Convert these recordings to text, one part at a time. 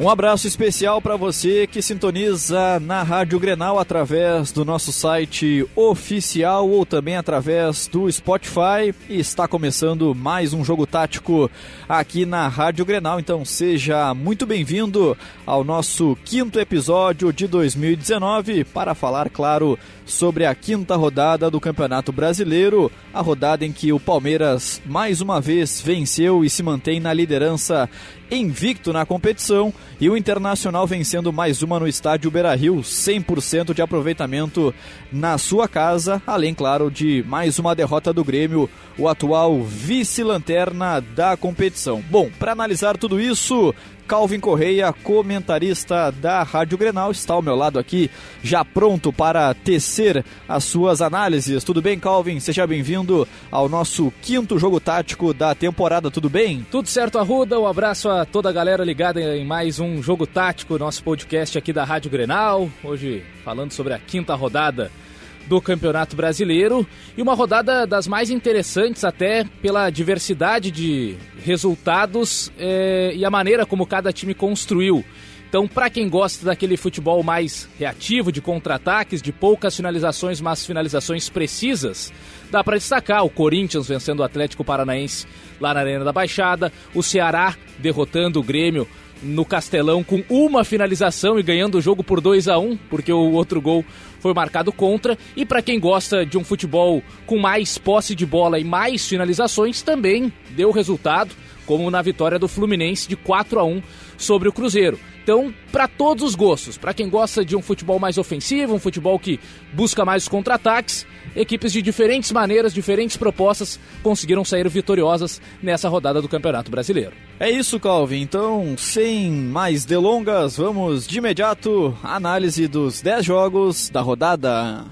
Um abraço especial para você que sintoniza na Rádio Grenal através do nosso site oficial ou também através do Spotify. E está começando mais um jogo tático aqui na Rádio Grenal. Então seja muito bem-vindo ao nosso quinto episódio de 2019 para falar, claro, sobre a quinta rodada do Campeonato Brasileiro, a rodada em que o Palmeiras mais uma vez venceu e se mantém na liderança invicto na competição e o Internacional vencendo mais uma no estádio Beira-Rio, 100% de aproveitamento na sua casa, além claro de mais uma derrota do Grêmio, o atual vice-lanterna da competição. Bom, para analisar tudo isso, Calvin Correia, comentarista da Rádio Grenal, está ao meu lado aqui, já pronto para tecer as suas análises. Tudo bem, Calvin? Seja bem-vindo ao nosso quinto jogo tático da temporada, tudo bem? Tudo certo, Arruda. Um abraço a toda a galera ligada em mais um jogo tático, nosso podcast aqui da Rádio Grenal. Hoje falando sobre a quinta rodada do Campeonato Brasileiro e uma rodada das mais interessantes até pela diversidade de resultados é, e a maneira como cada time construiu. Então, para quem gosta daquele futebol mais reativo, de contra-ataques, de poucas finalizações, mas finalizações precisas, dá para destacar o Corinthians vencendo o Atlético Paranaense lá na Arena da Baixada, o Ceará derrotando o Grêmio no Castelão com uma finalização e ganhando o jogo por 2 a 1 porque o outro gol foi marcado contra. E para quem gosta de um futebol com mais posse de bola e mais finalizações, também deu resultado, como na vitória do Fluminense de 4 a 1 sobre o Cruzeiro. Então, para todos os gostos, para quem gosta de um futebol mais ofensivo, um futebol que busca mais contra-ataques, equipes de diferentes maneiras, diferentes propostas conseguiram sair vitoriosas nessa rodada do Campeonato Brasileiro. É isso, Calvin. Então, sem mais delongas, vamos de imediato à análise dos 10 jogos da rodada.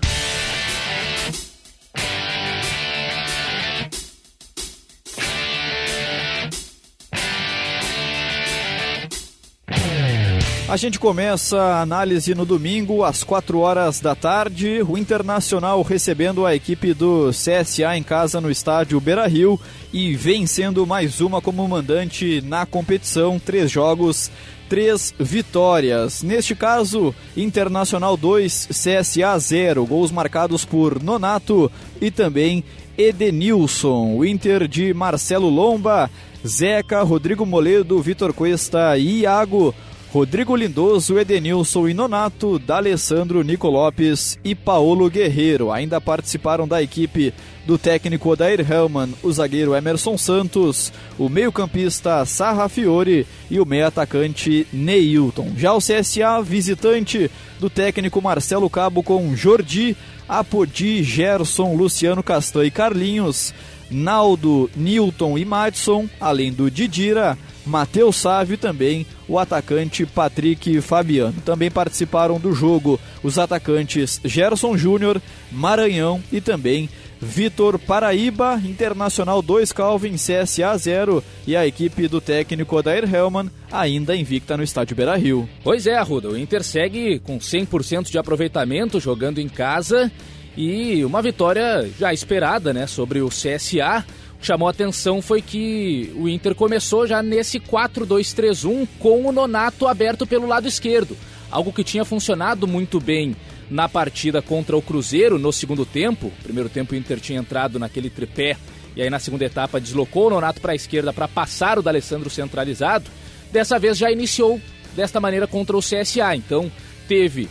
A gente começa a análise no domingo, às 4 horas da tarde. O Internacional recebendo a equipe do CSA em casa no estádio Beira Rio e vencendo mais uma como mandante na competição. Três jogos, três vitórias. Neste caso, Internacional 2, CSA 0. Gols marcados por Nonato e também Edenilson. O Inter de Marcelo Lomba, Zeca, Rodrigo Moledo, Vitor Cuesta e Iago Rodrigo Lindoso, Edenilson e Nonato, D'Alessandro, Nico Lopes e Paulo Guerreiro. Ainda participaram da equipe do técnico Odair Hellman, o zagueiro Emerson Santos, o meio-campista Sarra Fiore e o meio-atacante Neilton. Já o CSA, visitante do técnico Marcelo Cabo com Jordi, Apodi, Gerson, Luciano Castan e Carlinhos, Naldo, Newton e Madison, além do Didira, Matheus Sávio e também o atacante Patrick Fabiano. Também participaram do jogo os atacantes Gerson Júnior, Maranhão e também Vitor Paraíba, Internacional 2 Calvin, CSA 0 e a equipe do técnico Odair Hellman ainda invicta no estádio Beira-Rio. Pois é, Arruda, o Inter segue com 100% de aproveitamento jogando em casa e uma vitória já esperada, né, sobre o CSA chamou atenção foi que o Inter começou já nesse 4-2-3-1 com o Nonato aberto pelo lado esquerdo, algo que tinha funcionado muito bem na partida contra o Cruzeiro no segundo tempo. primeiro tempo o Inter tinha entrado naquele tripé e aí na segunda etapa deslocou o Nonato para a esquerda para passar o D'Alessandro centralizado. Dessa vez já iniciou desta maneira contra o CSA, então teve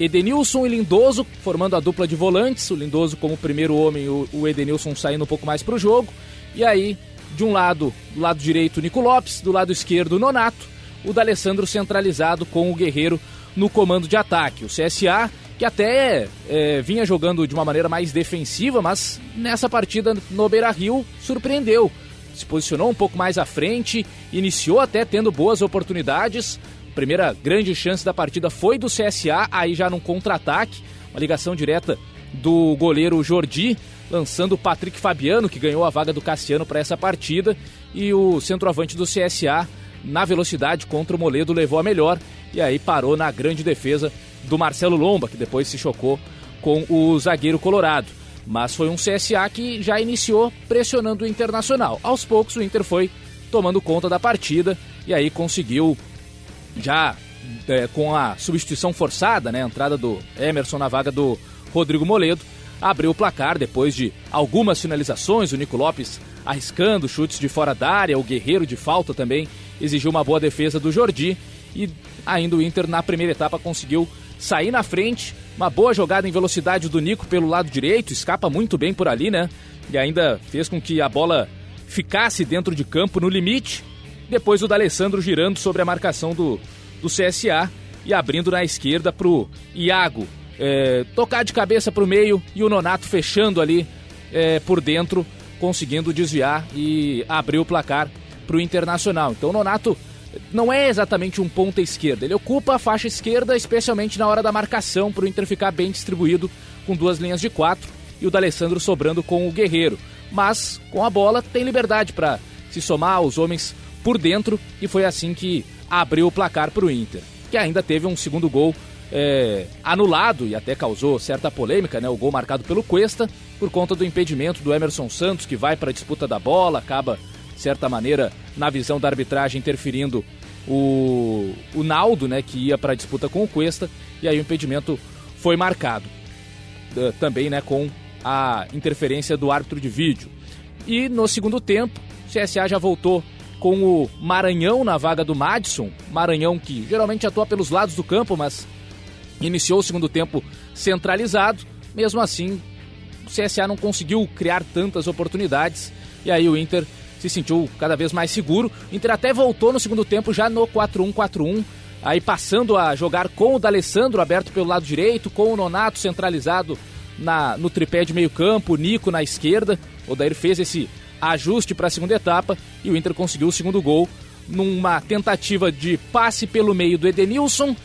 Edenilson e Lindoso formando a dupla de volantes, o Lindoso como primeiro homem, o Edenilson saindo um pouco mais para o jogo. E aí, de um lado, do lado direito, Nico Lopes, do lado esquerdo, Nonato, o D'Alessandro centralizado com o Guerreiro no comando de ataque. O CSA, que até é, vinha jogando de uma maneira mais defensiva, mas nessa partida no Beira Rio surpreendeu. Se posicionou um pouco mais à frente, iniciou até tendo boas oportunidades, primeira grande chance da partida foi do CSA, aí já num contra-ataque, uma ligação direta do goleiro Jordi, lançando o Patrick Fabiano, que ganhou a vaga do Cassiano para essa partida, e o centroavante do CSA, na velocidade contra o Moledo, levou a melhor, e aí parou na grande defesa do Marcelo Lomba, que depois se chocou com o zagueiro colorado. Mas foi um CSA que já iniciou pressionando o Internacional. Aos poucos o Inter foi tomando conta da partida e aí conseguiu já é, com a substituição forçada, né, a entrada do Emerson na vaga do Rodrigo Moledo, abriu o placar depois de algumas finalizações, o Nico Lopes arriscando chutes de fora da área, o Guerreiro de falta também exigiu uma boa defesa do Jordi e ainda o Inter na primeira etapa conseguiu sair na frente, uma boa jogada em velocidade do Nico pelo lado direito, escapa muito bem por ali, né? E ainda fez com que a bola ficasse dentro de campo no limite. Depois o D'Alessandro girando sobre a marcação do, do CSA e abrindo na esquerda para o Iago é, tocar de cabeça para o meio e o Nonato fechando ali é, por dentro, conseguindo desviar e abrir o placar para o Internacional. Então o Nonato não é exatamente um ponta esquerda, ele ocupa a faixa esquerda, especialmente na hora da marcação, para o Inter ficar bem distribuído com duas linhas de quatro e o D'Alessandro sobrando com o Guerreiro. Mas com a bola tem liberdade para se somar aos homens por dentro e foi assim que abriu o placar para o Inter, que ainda teve um segundo gol é, anulado e até causou certa polêmica, né? O gol marcado pelo Cuesta por conta do impedimento do Emerson Santos que vai para a disputa da bola, acaba de certa maneira na visão da arbitragem interferindo o, o Naldo, né? Que ia para a disputa com o Cuesta e aí o impedimento foi marcado uh, também, né? Com a interferência do árbitro de vídeo. E no segundo tempo, o CSA já voltou com o Maranhão na vaga do Madison. Maranhão que geralmente atua pelos lados do campo, mas iniciou o segundo tempo centralizado. Mesmo assim, o CSA não conseguiu criar tantas oportunidades e aí o Inter se sentiu cada vez mais seguro. O Inter até voltou no segundo tempo já no 4-1-4-1, aí passando a jogar com o D'Alessandro aberto pelo lado direito, com o Nonato centralizado na, no tripé de meio campo, o Nico na esquerda. O Dair fez esse ajuste para a segunda etapa e o Inter conseguiu o segundo gol numa tentativa de passe pelo meio do Edenilson.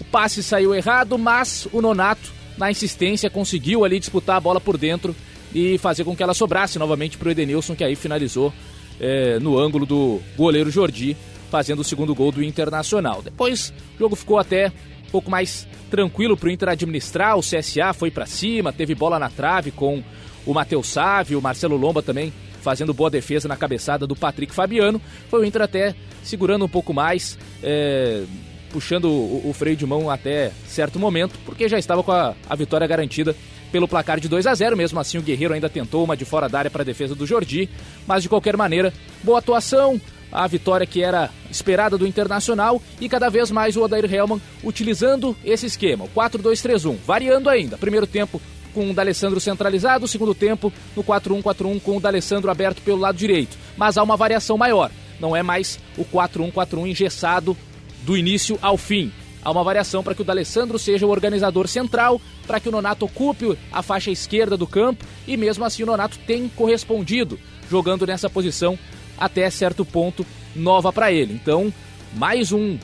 O passe saiu errado, mas o Nonato, na insistência, conseguiu ali disputar a bola por dentro e fazer com que ela sobrasse novamente para o Edenilson, que aí finalizou é, no ângulo do goleiro Jordi, fazendo o segundo gol do Internacional. Depois o jogo ficou até um pouco mais tranquilo para o Inter administrar. O CSA foi para cima, teve bola na trave com o Matheus Sávio, o Marcelo Lomba também fazendo boa defesa na cabeçada do Patrick Fabiano. Foi o Inter até segurando um pouco mais, é, puxando o, o, freio de mão até certo momento, porque já estava com a, a vitória garantida pelo placar de 2 a 0 Mesmo assim, o Guerreiro ainda tentou uma de fora da área para a defesa do Jordi, mas de qualquer maneira, boa atuação. A vitória que era esperada do Internacional e cada vez mais o Odair Helman utilizando esse esquema, o 4-2-3-1, variando ainda. Primeiro tempo com o D'Alessandro centralizado, segundo tempo no 4-1-4-1 com o D'Alessandro aberto pelo lado direito. Mas há uma variação maior, não é mais o 4-1-4-1 engessado do início ao fim. Há uma variação para que o D'Alessandro seja o organizador central, para que o Nonato ocupe a faixa esquerda do campo e mesmo assim o Nonato tem correspondido jogando nessa posição até certo ponto nova para ele. Então, mais um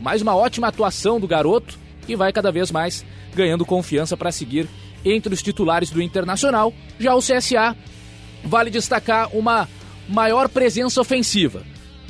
mais uma ótima atuação do garoto e vai cada vez mais ganhando confiança para seguir entre os titulares do Internacional. Já o CSA vale destacar uma maior presença ofensiva.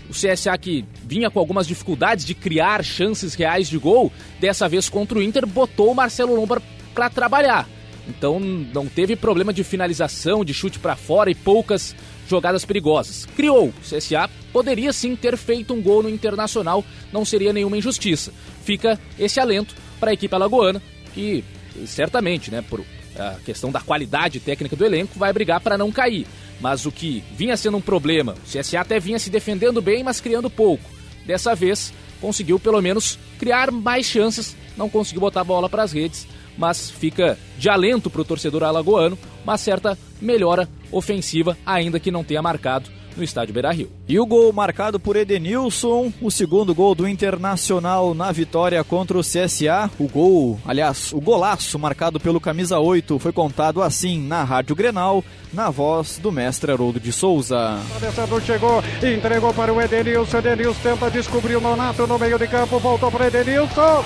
O CSA que vinha com algumas dificuldades de criar chances reais de gol, dessa vez contra o Inter, botou o Marcelo Lombar para trabalhar. Então não teve problema de finalização, de chute para fora e poucas jogadas perigosas. Criou. O CSA poderia sim ter feito um gol no Internacional, não seria nenhuma injustiça. Fica esse alento para a equipe alagoana, que certamente, né, por a questão da qualidade técnica do elenco, vai brigar para não cair. Mas o que vinha sendo um problema, o CSA até vinha se defendendo bem, mas criando pouco. Dessa vez, conseguiu pelo menos criar mais chances, não conseguiu botar a bola para as redes, mas fica de alento para o torcedor alagoano uma certa melhora ofensiva, ainda que não tenha marcado no estádio Beira-Rio. E o gol marcado por Edenilson, o segundo gol do Internacional na vitória contra o CSA. O gol, aliás, o golaço marcado pelo camisa 8 foi contado assim na Rádio Grenal, na voz do mestre Haroldo de Souza. O Alessandro chegou, entregou para o Edenilson. Edenilson tenta descobrir o Nonato no meio de campo, voltou para Edenilson.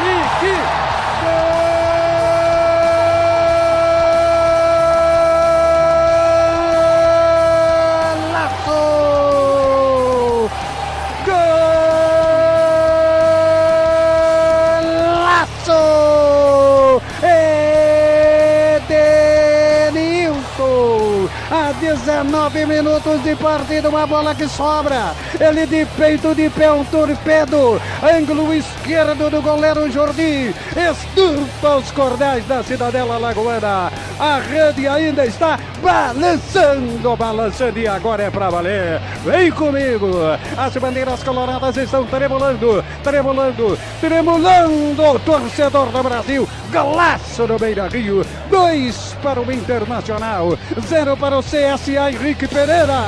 E que gol! 19 minutos de partida, uma bola que sobra. Ele de peito de pé, um torpedo. Ângulo esquerdo do goleiro Jordi. Esturpa os cordéis da Cidadela Lagoana. A rede ainda está balançando, balançando e agora é pra valer. Vem comigo. As bandeiras coloradas estão tremulando, tremulando, tremulando. Torcedor do Brasil, golaço no Beira Rio. Dois para o Internacional, zero para o CSA Henrique Pereira.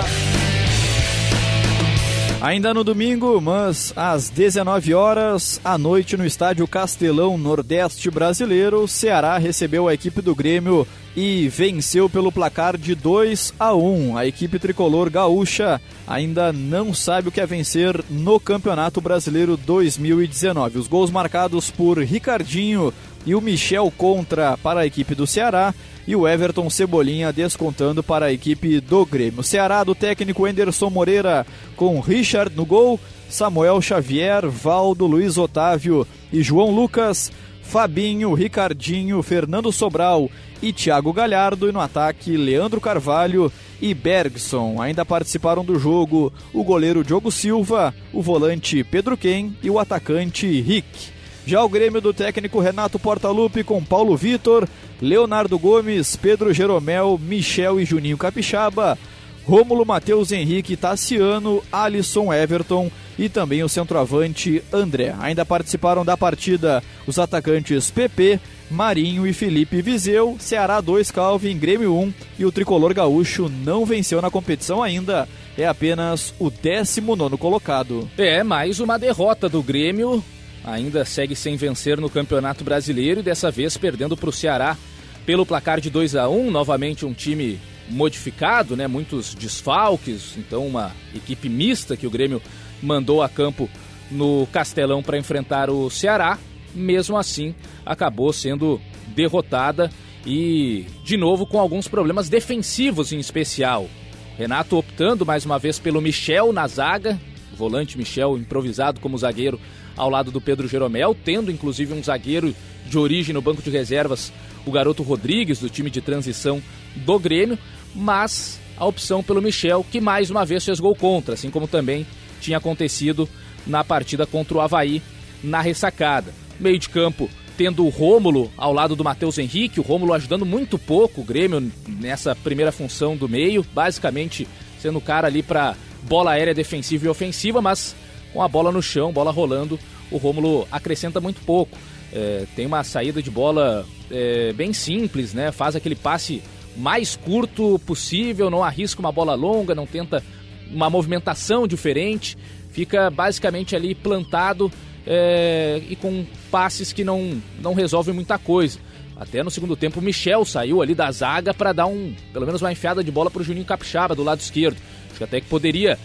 Ainda no domingo, mas às 19 horas, à noite no estádio Castelão Nordeste Brasileiro, o Ceará recebeu a equipe do Grêmio e venceu pelo placar de 2 a 1. A equipe tricolor gaúcha ainda não sabe o que é vencer no Campeonato Brasileiro 2019. Os gols marcados por Ricardinho e o Michel contra para a equipe do Ceará e o Everton Cebolinha descontando para a equipe do Grêmio. Ceará do técnico Enderson Moreira com Richard no gol, Samuel Xavier, Valdo, Luiz Otávio e João Lucas, Fabinho, Ricardinho, Fernando Sobral e Thiago Galhardo e no ataque Leandro Carvalho e Bergson. Ainda participaram do jogo o goleiro Diogo Silva, o volante Pedro Ken e o atacante Rick. Já o Grêmio do técnico Renato Portaluppi com Paulo Vitor, Leonardo Gomes, Pedro Jeromel, Michel e Juninho Capixaba, Rômulo Matheus Henrique Tassiano, Alisson Everton e também o centroavante André. Ainda participaram da partida os atacantes PP, Marinho e Felipe Viseu, Ceará 2, Calvin, Grêmio 1 e o tricolor gaúcho não venceu na competição ainda. É apenas o 19 colocado. É, mais uma derrota do Grêmio ainda segue sem vencer no Campeonato Brasileiro e dessa vez perdendo para o Ceará pelo placar de 2 a 1 novamente um time modificado, né? Muitos desfalques, então uma equipe mista que o Grêmio mandou a campo no Castelão para enfrentar o Ceará. Mesmo assim, acabou sendo derrotada e de novo com alguns problemas defensivos em especial. Renato optando mais uma vez pelo Michel na zaga, volante Michel improvisado como zagueiro ao lado do Pedro Jeromel, tendo inclusive um zagueiro de origem no banco de reservas, o garoto Rodrigues, do time de transição do Grêmio, mas a opção pelo Michel, que mais uma vez fez gol contra, assim como também tinha acontecido na partida contra o Havaí na ressacada. Meio de campo tendo o Rômulo ao lado do Matheus Henrique, o Rômulo ajudando muito pouco o Grêmio nessa primeira função do meio, basicamente sendo o cara ali para bola aérea defensiva e ofensiva, mas com a bola no chão, bola rolando, o Rômulo acrescenta muito pouco. É, tem uma saída de bola é, bem simples, né? Faz aquele passe mais curto possível, não arrisca uma bola longa, não tenta uma movimentação diferente, fica basicamente ali plantado é, e com passes que não, não resolvem muita coisa. Até no segundo tempo o Michel saiu ali da zaga para dar um, pelo menos uma enfiada de bola para o Juninho Capixaba do lado esquerdo. Acho que até que poderia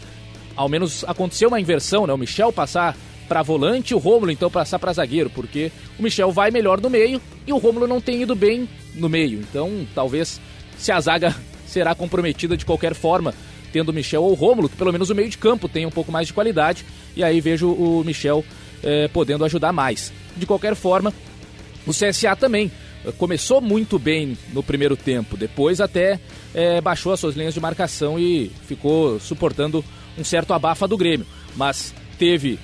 ao menos acontecer uma inversão, né? O Michel passar para volante, o Rômulo então passar para zagueiro, porque o Michel vai melhor no meio e o Rômulo não tem ido bem no meio. Então, talvez se a zaga será comprometida de qualquer forma, tendo o Michel ou o Rômulo, pelo menos o meio de campo tem um pouco mais de qualidade, e aí vejo o Michel eh, podendo ajudar mais. De qualquer forma, o CSA também eh, começou muito bem no primeiro tempo, depois até eh, baixou as suas linhas de marcação e ficou suportando um certo abafa do Grêmio. Mas teve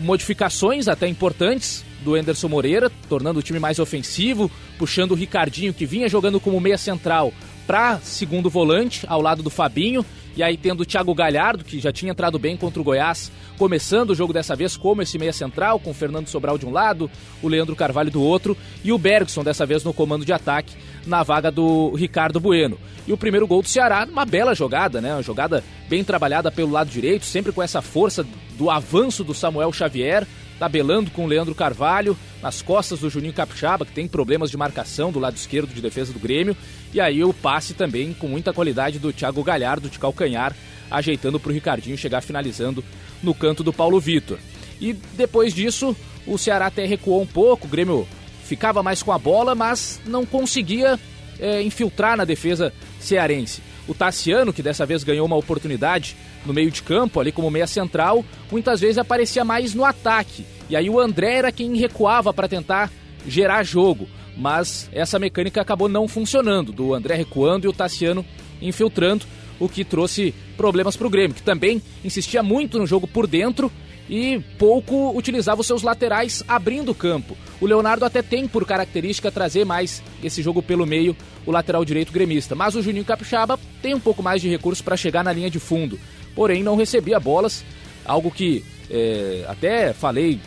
modificações até importantes do Enderson Moreira, tornando o time mais ofensivo, puxando o Ricardinho, que vinha jogando como meia central, para segundo volante, ao lado do Fabinho. E aí tendo o Thiago Galhardo, que já tinha entrado bem contra o Goiás, começando o jogo dessa vez como esse meia central, com o Fernando Sobral de um lado, o Leandro Carvalho do outro, e o Bergson dessa vez no comando de ataque, na vaga do Ricardo Bueno. E o primeiro gol do Ceará, uma bela jogada, né? Uma jogada bem trabalhada pelo lado direito, sempre com essa força do avanço do Samuel Xavier, tabelando com o Leandro Carvalho, nas costas do Juninho Capixaba, que tem problemas de marcação do lado esquerdo de defesa do Grêmio. E aí o passe também com muita qualidade do Thiago Galhardo de calcanhar, ajeitando para o Ricardinho chegar finalizando no canto do Paulo Vitor. E depois disso, o Ceará até recuou um pouco, o Grêmio ficava mais com a bola, mas não conseguia é, infiltrar na defesa cearense. O Tassiano, que dessa vez ganhou uma oportunidade no meio de campo, ali como meia central, muitas vezes aparecia mais no ataque. E aí o André era quem recuava para tentar gerar jogo. Mas essa mecânica acabou não funcionando, do André recuando e o Tassiano infiltrando, o que trouxe problemas para o Grêmio, que também insistia muito no jogo por dentro e pouco utilizava os seus laterais abrindo o campo. O Leonardo até tem por característica trazer mais esse jogo pelo meio, o lateral direito gremista, mas o Juninho Capixaba tem um pouco mais de recursos para chegar na linha de fundo, porém não recebia bolas, algo que é, até falei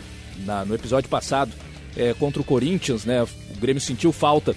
na, no episódio passado é, contra o Corinthians, né? O Grêmio sentiu falta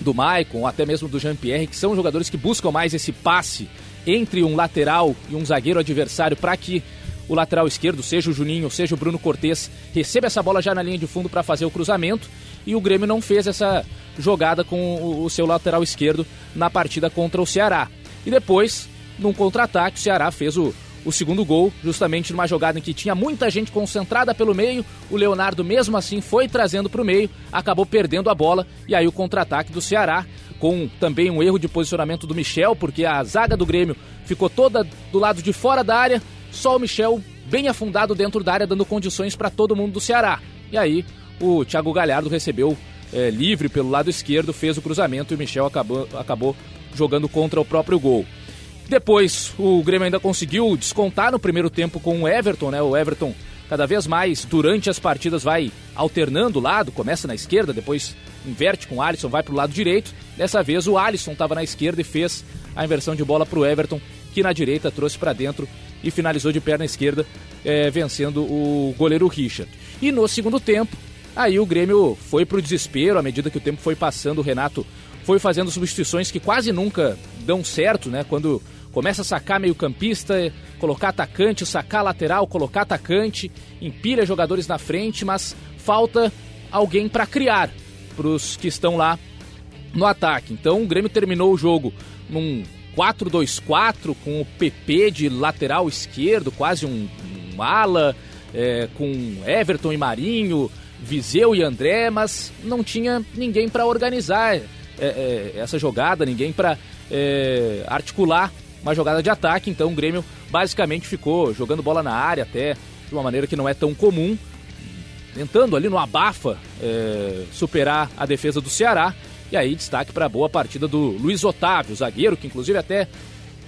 do Maicon, até mesmo do Jean-Pierre, que são jogadores que buscam mais esse passe entre um lateral e um zagueiro adversário para que o lateral esquerdo, seja o Juninho, seja o Bruno Cortes, receba essa bola já na linha de fundo para fazer o cruzamento. E o Grêmio não fez essa jogada com o seu lateral esquerdo na partida contra o Ceará. E depois, num contra-ataque, o Ceará fez o, o segundo gol, justamente numa jogada em que tinha muita gente concentrada pelo meio. O Leonardo, mesmo assim, foi trazendo para o meio, acabou perdendo a bola. E aí o contra-ataque do Ceará, com também um erro de posicionamento do Michel, porque a zaga do Grêmio ficou toda do lado de fora da área. Só o Michel bem afundado dentro da área, dando condições para todo mundo do Ceará. E aí o Thiago Galhardo recebeu é, livre pelo lado esquerdo, fez o cruzamento e o Michel acabou, acabou jogando contra o próprio gol. Depois, o Grêmio ainda conseguiu descontar no primeiro tempo com o Everton, né? O Everton cada vez mais durante as partidas vai alternando o lado, começa na esquerda, depois inverte com o Alisson, vai para o lado direito. Dessa vez o Alisson estava na esquerda e fez a inversão de bola para o Everton, que na direita trouxe para dentro e finalizou de perna esquerda, é, vencendo o goleiro Richard. E no segundo tempo, aí o Grêmio foi para o desespero, à medida que o tempo foi passando, o Renato foi fazendo substituições que quase nunca dão certo, né? Quando começa a sacar meio campista, colocar atacante, sacar lateral, colocar atacante, empilha jogadores na frente, mas falta alguém para criar para os que estão lá no ataque. Então o Grêmio terminou o jogo num 4-2-4 com o PP de lateral esquerdo, quase um, um ala, é, com Everton e Marinho, Viseu e André, mas não tinha ninguém para organizar é, é, essa jogada, ninguém para é, articular uma jogada de ataque. Então o Grêmio basicamente ficou jogando bola na área até de uma maneira que não é tão comum, tentando ali no abafa é, superar a defesa do Ceará e aí, destaque para a boa partida do Luiz Otávio, zagueiro, que inclusive até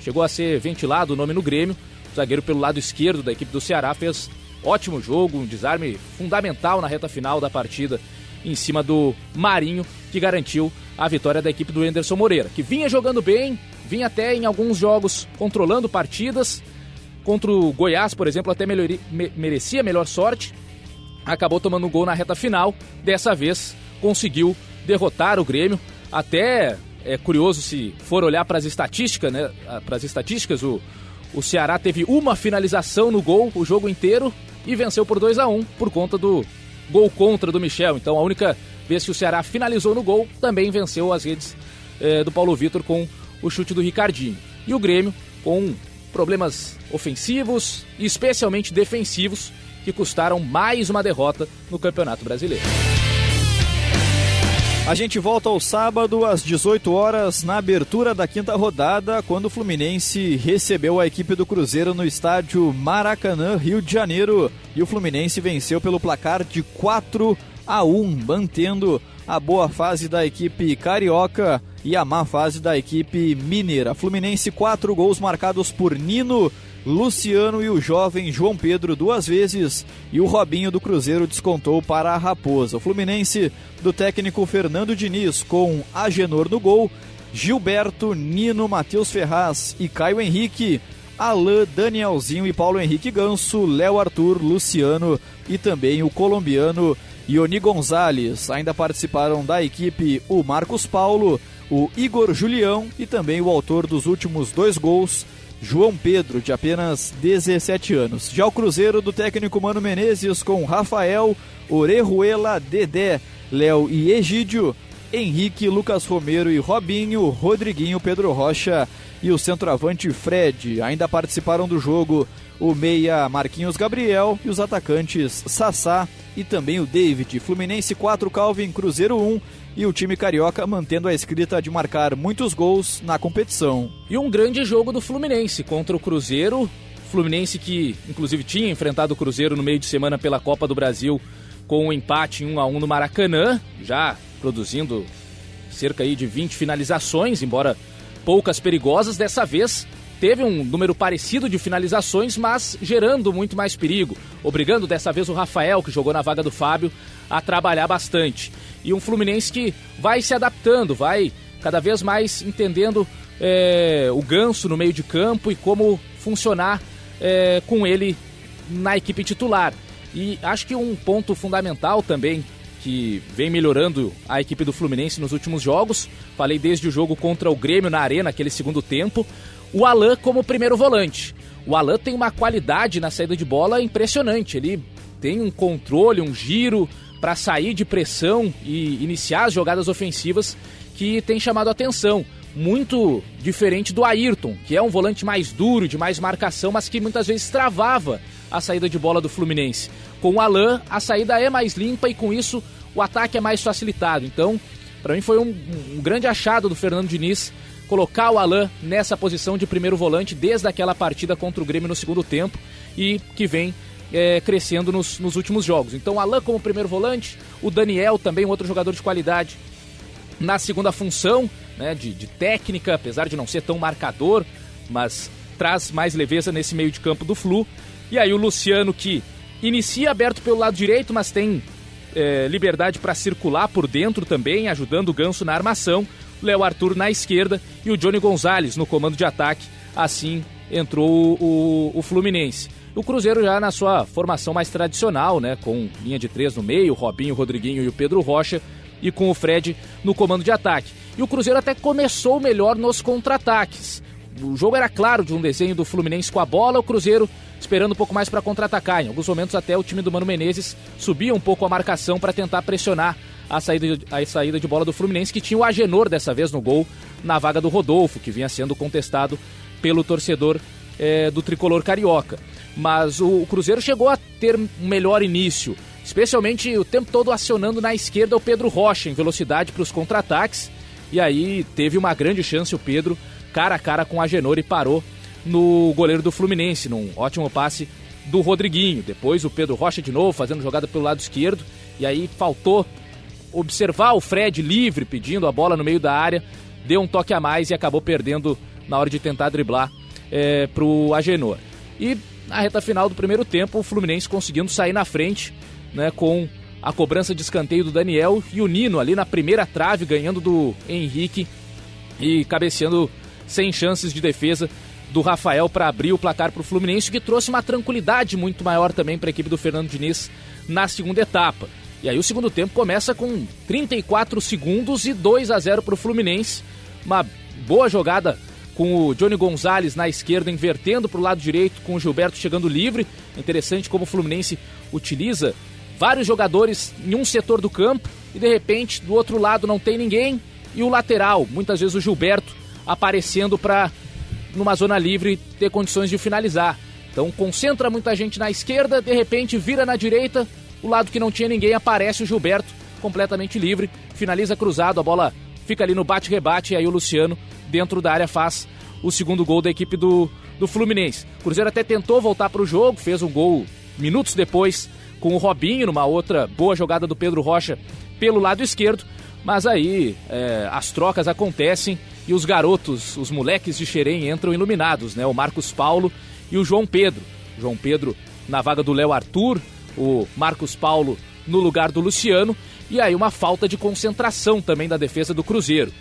chegou a ser ventilado o nome no Grêmio. Zagueiro pelo lado esquerdo da equipe do Ceará fez ótimo jogo, um desarme fundamental na reta final da partida em cima do Marinho, que garantiu a vitória da equipe do Anderson Moreira, que vinha jogando bem, vinha até em alguns jogos controlando partidas. Contra o Goiás, por exemplo, até melhori, me, merecia melhor sorte. Acabou tomando um gol na reta final. Dessa vez conseguiu derrotar o Grêmio. Até é curioso se for olhar para as estatísticas, né? Para as estatísticas, o, o Ceará teve uma finalização no gol o jogo inteiro e venceu por 2 a 1 por conta do gol contra do Michel. Então a única vez que o Ceará finalizou no gol também venceu as redes é, do Paulo Vitor com o chute do Ricardinho. E o Grêmio com problemas ofensivos e especialmente defensivos que custaram mais uma derrota no Campeonato Brasileiro. A gente volta ao sábado às 18 horas na abertura da quinta rodada, quando o Fluminense recebeu a equipe do Cruzeiro no estádio Maracanã, Rio de Janeiro, e o Fluminense venceu pelo placar de 4 a 1, mantendo a boa fase da equipe carioca e a má fase da equipe mineira. Fluminense, quatro gols marcados por Nino, Luciano e o jovem João Pedro duas vezes e o Robinho do Cruzeiro descontou para a Raposa. O Fluminense do técnico Fernando Diniz com Agenor no gol, Gilberto, Nino, Matheus Ferraz e Caio Henrique, Alain, Danielzinho e Paulo Henrique Ganso, Léo Arthur, Luciano e também o colombiano Ioni Gonzalez. Ainda participaram da equipe o Marcos Paulo, o Igor Julião e também o autor dos últimos dois gols, João Pedro, de apenas 17 anos. Já o Cruzeiro do técnico Mano Menezes com Rafael, Orejuela, Dedé, Léo e Egídio, Henrique, Lucas Romero e Robinho, Rodriguinho, Pedro Rocha e o centroavante Fred. Ainda participaram do jogo o meia Marquinhos Gabriel e os atacantes Sassá e também o David. Fluminense 4, Calvin, Cruzeiro 1 e o time carioca mantendo a escrita de marcar muitos gols na competição. E um grande jogo do Fluminense contra o Cruzeiro. Fluminense que inclusive tinha enfrentado o Cruzeiro no meio de semana pela Copa do Brasil com um empate 1 a 1 no Maracanã, já produzindo cerca aí de 20 finalizações, embora poucas perigosas, dessa vez teve um número parecido de finalizações, mas gerando muito mais perigo, obrigando dessa vez o Rafael, que jogou na vaga do Fábio, a trabalhar bastante. E um Fluminense que vai se adaptando, vai cada vez mais entendendo é, o ganso no meio de campo e como funcionar é, com ele na equipe titular. E acho que um ponto fundamental também que vem melhorando a equipe do Fluminense nos últimos jogos, falei desde o jogo contra o Grêmio na Arena, aquele segundo tempo, o Alan como primeiro volante. O Alan tem uma qualidade na saída de bola impressionante. Ele tem um controle, um giro para sair de pressão e iniciar as jogadas ofensivas que tem chamado a atenção. Muito diferente do Ayrton, que é um volante mais duro, de mais marcação, mas que muitas vezes travava a saída de bola do Fluminense. Com o Alan, a saída é mais limpa e com isso o ataque é mais facilitado. Então, para mim foi um, um grande achado do Fernando Diniz colocar o Alain nessa posição de primeiro volante desde aquela partida contra o Grêmio no segundo tempo e que vem é, crescendo nos, nos, últimos jogos. Então, Alain como primeiro volante, o Daniel também, um outro jogador de qualidade na segunda função, né, de, de técnica, apesar de não ser tão marcador, mas traz mais leveza nesse meio de campo do Flu. E aí o Luciano que inicia aberto pelo lado direito, mas tem é, liberdade para circular por dentro também, ajudando o Ganso na armação. Léo Arthur na esquerda e o Johnny Gonzalez no comando de ataque. Assim entrou o, o, Fluminense. O Cruzeiro já na sua formação mais tradicional, né, com linha de três no meio, Robinho, Rodriguinho e o Pedro Rocha, e com o Fred no comando de ataque. E o Cruzeiro até começou melhor nos contra-ataques. O jogo era claro de um desenho do Fluminense com a bola, o Cruzeiro esperando um pouco mais para contra-atacar. Em alguns momentos até o time do Mano Menezes subia um pouco a marcação para tentar pressionar a saída, de, a saída de bola do Fluminense, que tinha o Agenor dessa vez no gol, na vaga do Rodolfo, que vinha sendo contestado pelo torcedor é, do tricolor carioca. Mas o, o Cruzeiro chegou a ter um melhor início, especialmente o tempo todo acionando na esquerda o Pedro Rocha em velocidade para os contra-ataques. E aí teve uma grande chance o Pedro, cara a cara com o Agenor, e parou no goleiro do Fluminense, num ótimo passe do Rodriguinho. Depois o Pedro Rocha de novo fazendo jogada pelo lado esquerdo. E aí faltou observar o Fred livre, pedindo a bola no meio da área, deu um toque a mais e acabou perdendo na hora de tentar driblar é, pro Agenor. E na reta final do primeiro tempo, o Fluminense conseguindo sair na frente, né, com a cobrança de escanteio do Daniel e o Nino ali na primeira trave, ganhando do Henrique e cabeceando sem chances de defesa do Rafael para abrir o placar para o Fluminense, que trouxe uma tranquilidade muito maior também para a equipe do Fernando Diniz na segunda etapa. E aí o segundo tempo começa com 34 segundos e 2 a 0 para o Fluminense. Uma boa jogada com o Johnny Gonzalez na esquerda, invertendo para o lado direito, com o Gilberto chegando livre. Interessante como o Fluminense utiliza vários jogadores em um setor do campo e de repente do outro lado não tem ninguém. E o lateral, muitas vezes o Gilberto aparecendo para, numa zona livre, ter condições de finalizar. Então concentra muita gente na esquerda, de repente vira na direita, o lado que não tinha ninguém aparece o Gilberto, completamente livre, finaliza cruzado, a bola fica ali no bate-rebate e aí o Luciano, dentro da área, faz o segundo gol da equipe do, do Fluminense. O Cruzeiro até tentou voltar para o jogo, fez um gol minutos depois com o Robinho, numa outra boa jogada do Pedro Rocha pelo lado esquerdo, mas aí é, as trocas acontecem e os garotos, os moleques de Xerém entram iluminados, né? O Marcos Paulo e o João Pedro. João Pedro na vaga do Léo Arthur, o Marcos Paulo no lugar do Luciano, e aí uma falta de concentração também da defesa do Cruzeiro.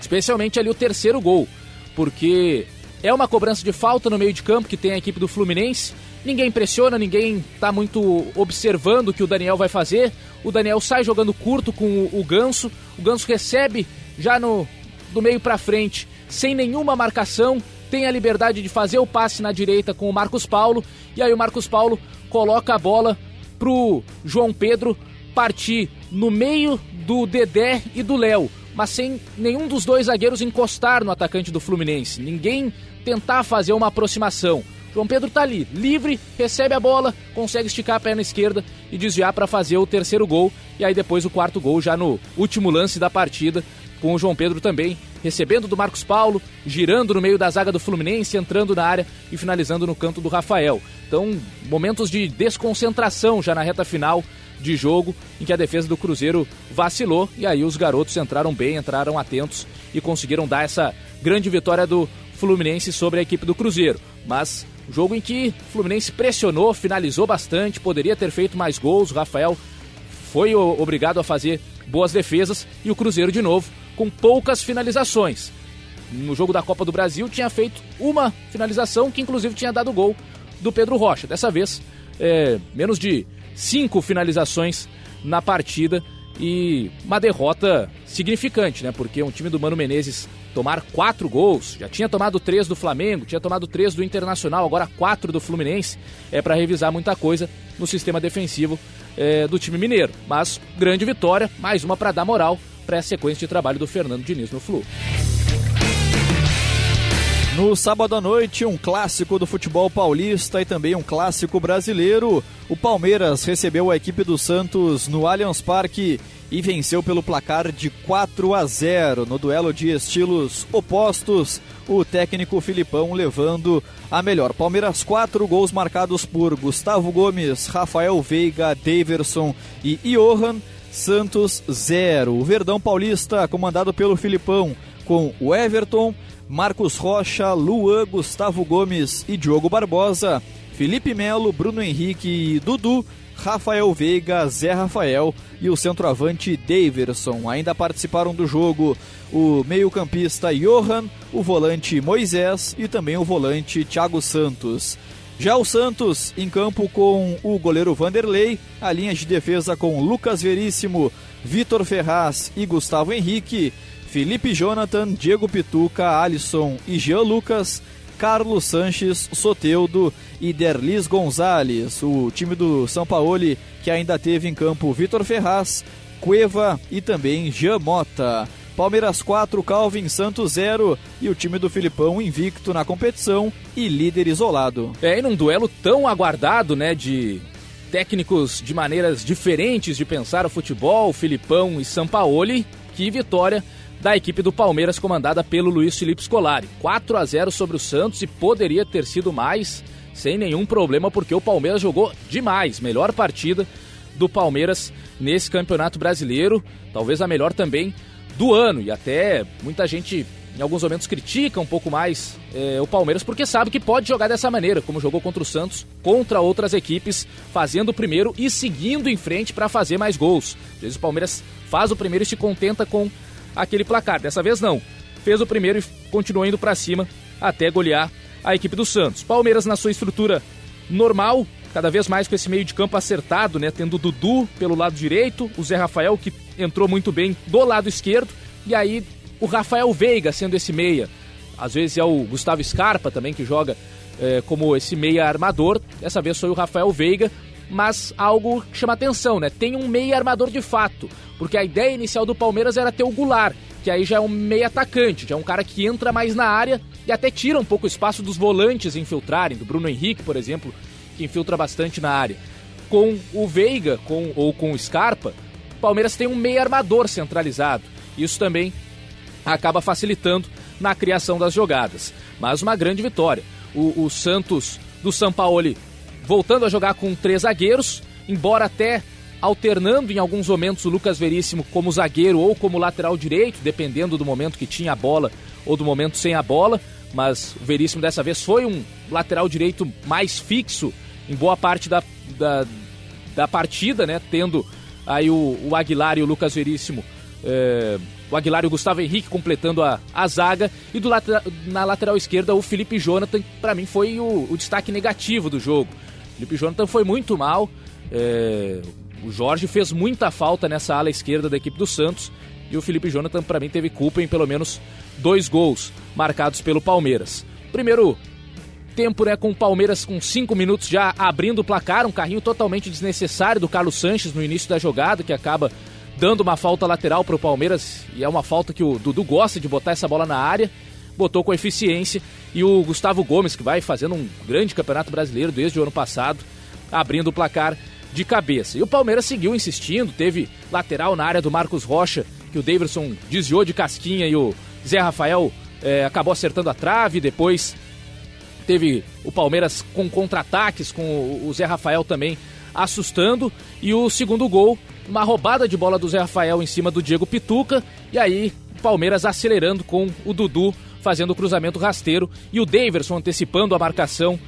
Especialmente ali o terceiro gol, porque é uma cobrança de falta no meio de campo que tem a equipe do Fluminense. Ninguém pressiona, ninguém está muito observando o que o Daniel vai fazer. O Daniel sai jogando curto com o, o Ganso. O Ganso recebe já no do meio para frente, sem nenhuma marcação, tem a liberdade de fazer o passe na direita com o Marcos Paulo. E aí o Marcos Paulo coloca a bola pro João Pedro partir no meio do Dedé e do Léo, mas sem nenhum dos dois zagueiros encostar no atacante do Fluminense. Ninguém tentar fazer uma aproximação. João Pedro tá ali, livre, recebe a bola, consegue esticar a perna esquerda e desviar para fazer o terceiro gol. E aí depois o quarto gol já no último lance da partida, com o João Pedro também recebendo do Marcos Paulo, girando no meio da zaga do Fluminense, entrando na área e finalizando no canto do Rafael. Então, momentos de desconcentração já na reta final de jogo, em que a defesa do Cruzeiro vacilou e aí os garotos entraram bem, entraram atentos e conseguiram dar essa grande vitória do Fluminense sobre a equipe do Cruzeiro. Mas jogo em que o Fluminense pressionou, finalizou bastante, poderia ter feito mais gols. O Rafael foi obrigado a fazer boas defesas e o Cruzeiro de novo com poucas finalizações. No jogo da Copa do Brasil tinha feito uma finalização que inclusive tinha dado gol do Pedro Rocha. Dessa vez, é, menos de cinco finalizações na partida e uma derrota significante, né? Porque um time do Mano Menezes tomar quatro gols, já tinha tomado três do Flamengo, tinha tomado três do Internacional, agora quatro do Fluminense, é para revisar muita coisa no sistema defensivo é, do time mineiro. Mas grande vitória, mais uma para dar moral para a sequência de trabalho do Fernando Diniz no Flu. No sábado à noite, um clássico do futebol paulista e também um clássico brasileiro. O Palmeiras recebeu a equipe do Santos no Allianz Parque e venceu pelo placar de 4 a 0 no duelo de estilos opostos. O técnico Filipão levando a melhor. Palmeiras, quatro gols marcados por Gustavo Gomes, Rafael Veiga, Daverson e Johan. Santos, zero. O Verdão Paulista, comandado pelo Filipão, com o Everton, Marcos Rocha, Luan, Gustavo Gomes e Diogo Barbosa, Felipe Melo, Bruno Henrique e Dudu, Rafael Veiga, Zé Rafael e o centroavante Daverson. Ainda participaram do jogo o meio-campista Johan, o volante Moisés e também o volante Thiago Santos. Já o Santos em campo com o goleiro Vanderlei, a linha de defesa com Lucas Veríssimo, Vitor Ferraz e Gustavo Henrique, Felipe Jonathan, Diego Pituca, Alisson e Jean Lucas, Carlos Sanches, Soteudo e Derlis Gonzalez. O time do São Paulo que ainda teve em campo Vitor Ferraz, Cueva e também Jean Mota. Palmeiras 4, Calvin Santos 0 e o time do Filipão invicto na competição e líder isolado. É, e num duelo tão aguardado, né, de técnicos de maneiras diferentes de pensar o futebol, Filipão e Sampaoli, que vitória da equipe do Palmeiras comandada pelo Luiz Felipe Scolari. 4 a 0 sobre o Santos e poderia ter sido mais sem nenhum problema porque o Palmeiras jogou demais, melhor partida do Palmeiras nesse Campeonato Brasileiro, talvez a melhor também do ano e até muita gente em alguns momentos critica um pouco mais é, o Palmeiras porque sabe que pode jogar dessa maneira, como jogou contra o Santos, contra outras equipes, fazendo o primeiro e seguindo em frente para fazer mais gols. Às vezes o Palmeiras faz o primeiro e se contenta com aquele placar. Dessa vez não. Fez o primeiro e continuou indo para cima até golear a equipe do Santos. Palmeiras na sua estrutura normal, cada vez mais com esse meio de campo acertado, né? Tendo o Dudu pelo lado direito, o Zé Rafael que entrou muito bem do lado esquerdo, e aí o Rafael Veiga sendo esse meia. Às vezes é o Gustavo Scarpa também que joga é, como esse meia armador. Dessa vez foi o Rafael Veiga, mas algo que chama atenção, né? Tem um meia armador de fato, porque a ideia inicial do Palmeiras era ter o Goulart, que aí já é um meia atacante, já é um cara que entra mais na área e até tira um pouco o espaço dos volantes infiltrarem, do Bruno Henrique, por exemplo, que infiltra bastante na área. Com o Veiga com, ou com o Scarpa, o Palmeiras tem um meia armador centralizado. Isso também acaba facilitando na criação das jogadas. Mas uma grande vitória. O, o Santos do Sampaoli voltando a jogar com três zagueiros, embora até alternando em alguns momentos o Lucas Veríssimo como zagueiro ou como lateral direito, dependendo do momento que tinha a bola ou do momento sem a bola. Mas o Veríssimo dessa vez foi um lateral direito mais fixo em boa parte da, da, da partida, né? Tendo aí o, o Aguilar e o Lucas Veríssimo. É, o Aguilar e o Gustavo Henrique completando a, a zaga. E do na lateral esquerda, o Felipe Jonathan, para mim, foi o, o destaque negativo do jogo. Felipe Jonathan foi muito mal. É, o Jorge fez muita falta nessa ala esquerda da equipe do Santos. E o Felipe Jonathan, para mim, teve culpa em pelo menos dois gols marcados pelo Palmeiras. Primeiro tempo, né, com o Palmeiras com cinco minutos já abrindo o placar, um carrinho totalmente desnecessário do Carlos Sanches no início da jogada, que acaba dando uma falta lateral para o Palmeiras, e é uma falta que o Dudu gosta de botar essa bola na área botou com eficiência. E o Gustavo Gomes, que vai fazendo um grande campeonato brasileiro desde o ano passado, abrindo o placar de cabeça. E o Palmeiras seguiu insistindo, teve lateral na área do Marcos Rocha, que o Davidson desviou de casquinha e o Zé Rafael é, acabou acertando a trave. Depois teve o Palmeiras com contra-ataques, com o Zé Rafael também assustando. E o segundo gol, uma roubada de bola do Zé Rafael em cima do Diego Pituca. E aí Palmeiras acelerando com o Dudu fazendo o cruzamento rasteiro e o Daverson antecipando a marcação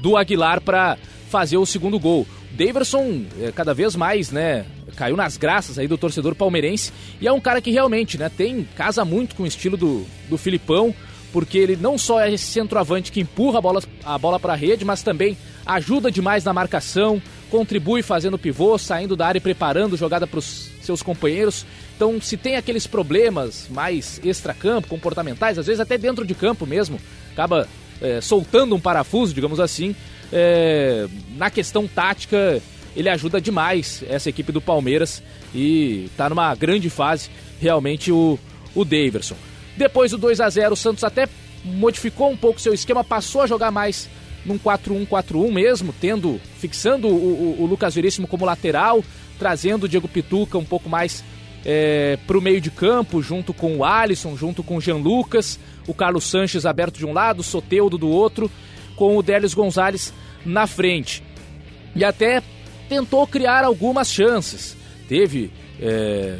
do Aguilar para fazer o segundo gol. Daverson é, cada vez mais, né, caiu nas graças aí do torcedor palmeirense e é um cara que realmente, né, tem casa muito com o estilo do, do Filipão, porque ele não só é esse centroavante que empurra a bola, a bola para a rede, mas também ajuda demais na marcação, contribui fazendo pivô, saindo da área e preparando jogada para os seus companheiros. Então, se tem aqueles problemas mais extra-campo, comportamentais, às vezes até dentro de campo mesmo, acaba é, soltando um parafuso, digamos assim, é, na questão tática, ele ajuda demais essa equipe do Palmeiras e está numa grande fase realmente o, o Daverson. Depois do 2 a 0 o Santos até modificou um pouco seu esquema, passou a jogar mais num 4-1-4-1 mesmo, tendo fixando o, o, o, Lucas Veríssimo como lateral, trazendo o Diego Pituca um pouco mais é, para o meio de campo, junto com o Alisson, junto com o Jean Lucas, o Carlos Sanches aberto de um lado, o Soteudo do outro, com o Délis Gonzalez na frente. E até tentou criar algumas chances. Teve é,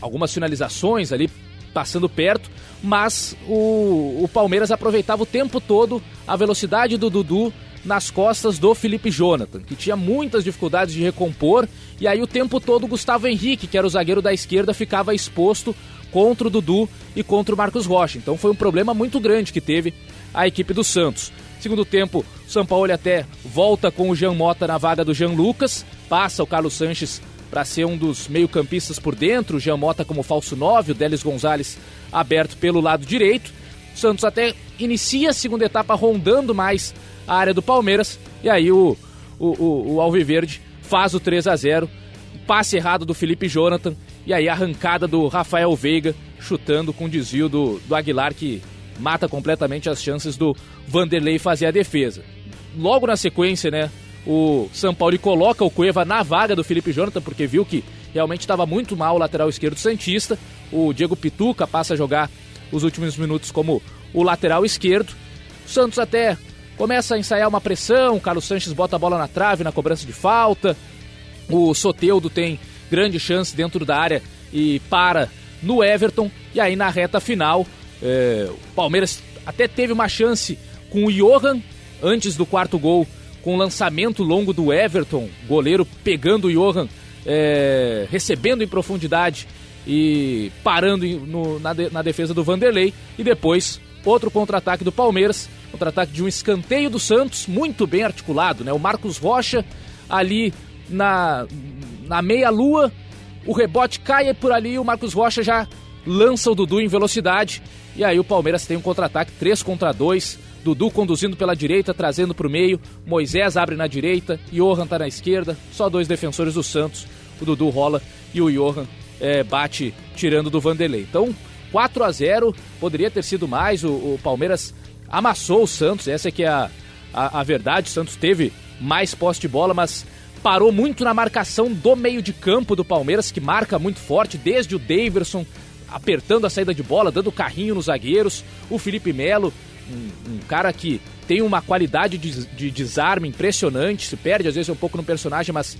algumas finalizações ali passando perto, mas o, o Palmeiras aproveitava o tempo todo a velocidade do Dudu nas costas do Felipe Jonathan, que tinha muitas dificuldades de recompor, e aí o tempo todo o Gustavo Henrique, que era o zagueiro da esquerda, ficava exposto contra o Dudu e contra o Marcos Rocha. Então foi um problema muito grande que teve a equipe do Santos. Segundo tempo, São Paulo até volta com o Jean Mota na vaga do Jean Lucas, passa o Carlos Sanches para ser um dos meio-campistas por dentro, o Jean Mota como falso 9, o Délis Gonzalez aberto pelo lado direito. O Santos até inicia a segunda etapa rondando mais a área do Palmeiras, e aí o, o, o, o Alviverde faz o 3 a 0 passe errado do Felipe Jonathan, e aí arrancada do Rafael Veiga, chutando com desvio do, do Aguilar, que mata completamente as chances do Vanderlei fazer a defesa. Logo na sequência, né, o São Paulo coloca o Cueva na vaga do Felipe Jonathan, porque viu que realmente estava muito mal o lateral esquerdo Santista. O Diego Pituca passa a jogar os últimos minutos como o lateral esquerdo. O Santos até começa a ensaiar uma pressão, o Carlos Sanches bota a bola na trave na cobrança de falta. O Soteudo tem grande chance dentro da área e para no Everton. E aí na reta final, é, o Palmeiras até teve uma chance com o Johan antes do quarto gol com o lançamento longo do Everton, goleiro pegando o Johan, é, recebendo em profundidade e parando no, na, de, na defesa do Vanderlei. E depois, outro contra-ataque do Palmeiras, contra-ataque de um escanteio do Santos, muito bem articulado, né? O Marcos Rocha ali na, na meia-lua, o rebote cai por ali, o Marcos Rocha já lança o Dudu em velocidade. E aí o Palmeiras tem um contra-ataque 3 contra 2 Dudu conduzindo pela direita, trazendo para o meio. Moisés abre na direita, Johan tá na esquerda. Só dois defensores do Santos. O Dudu rola e o Johan é, bate tirando do Vanderlei. Então, 4 a 0 poderia ter sido mais. O, o Palmeiras amassou o Santos, essa é que é a, a, a verdade. O Santos teve mais posse de bola, mas parou muito na marcação do meio de campo do Palmeiras, que marca muito forte, desde o Daverson apertando a saída de bola, dando carrinho nos zagueiros, o Felipe Melo um, um cara que tem uma qualidade de, de desarme impressionante, se perde às vezes um pouco no personagem, mas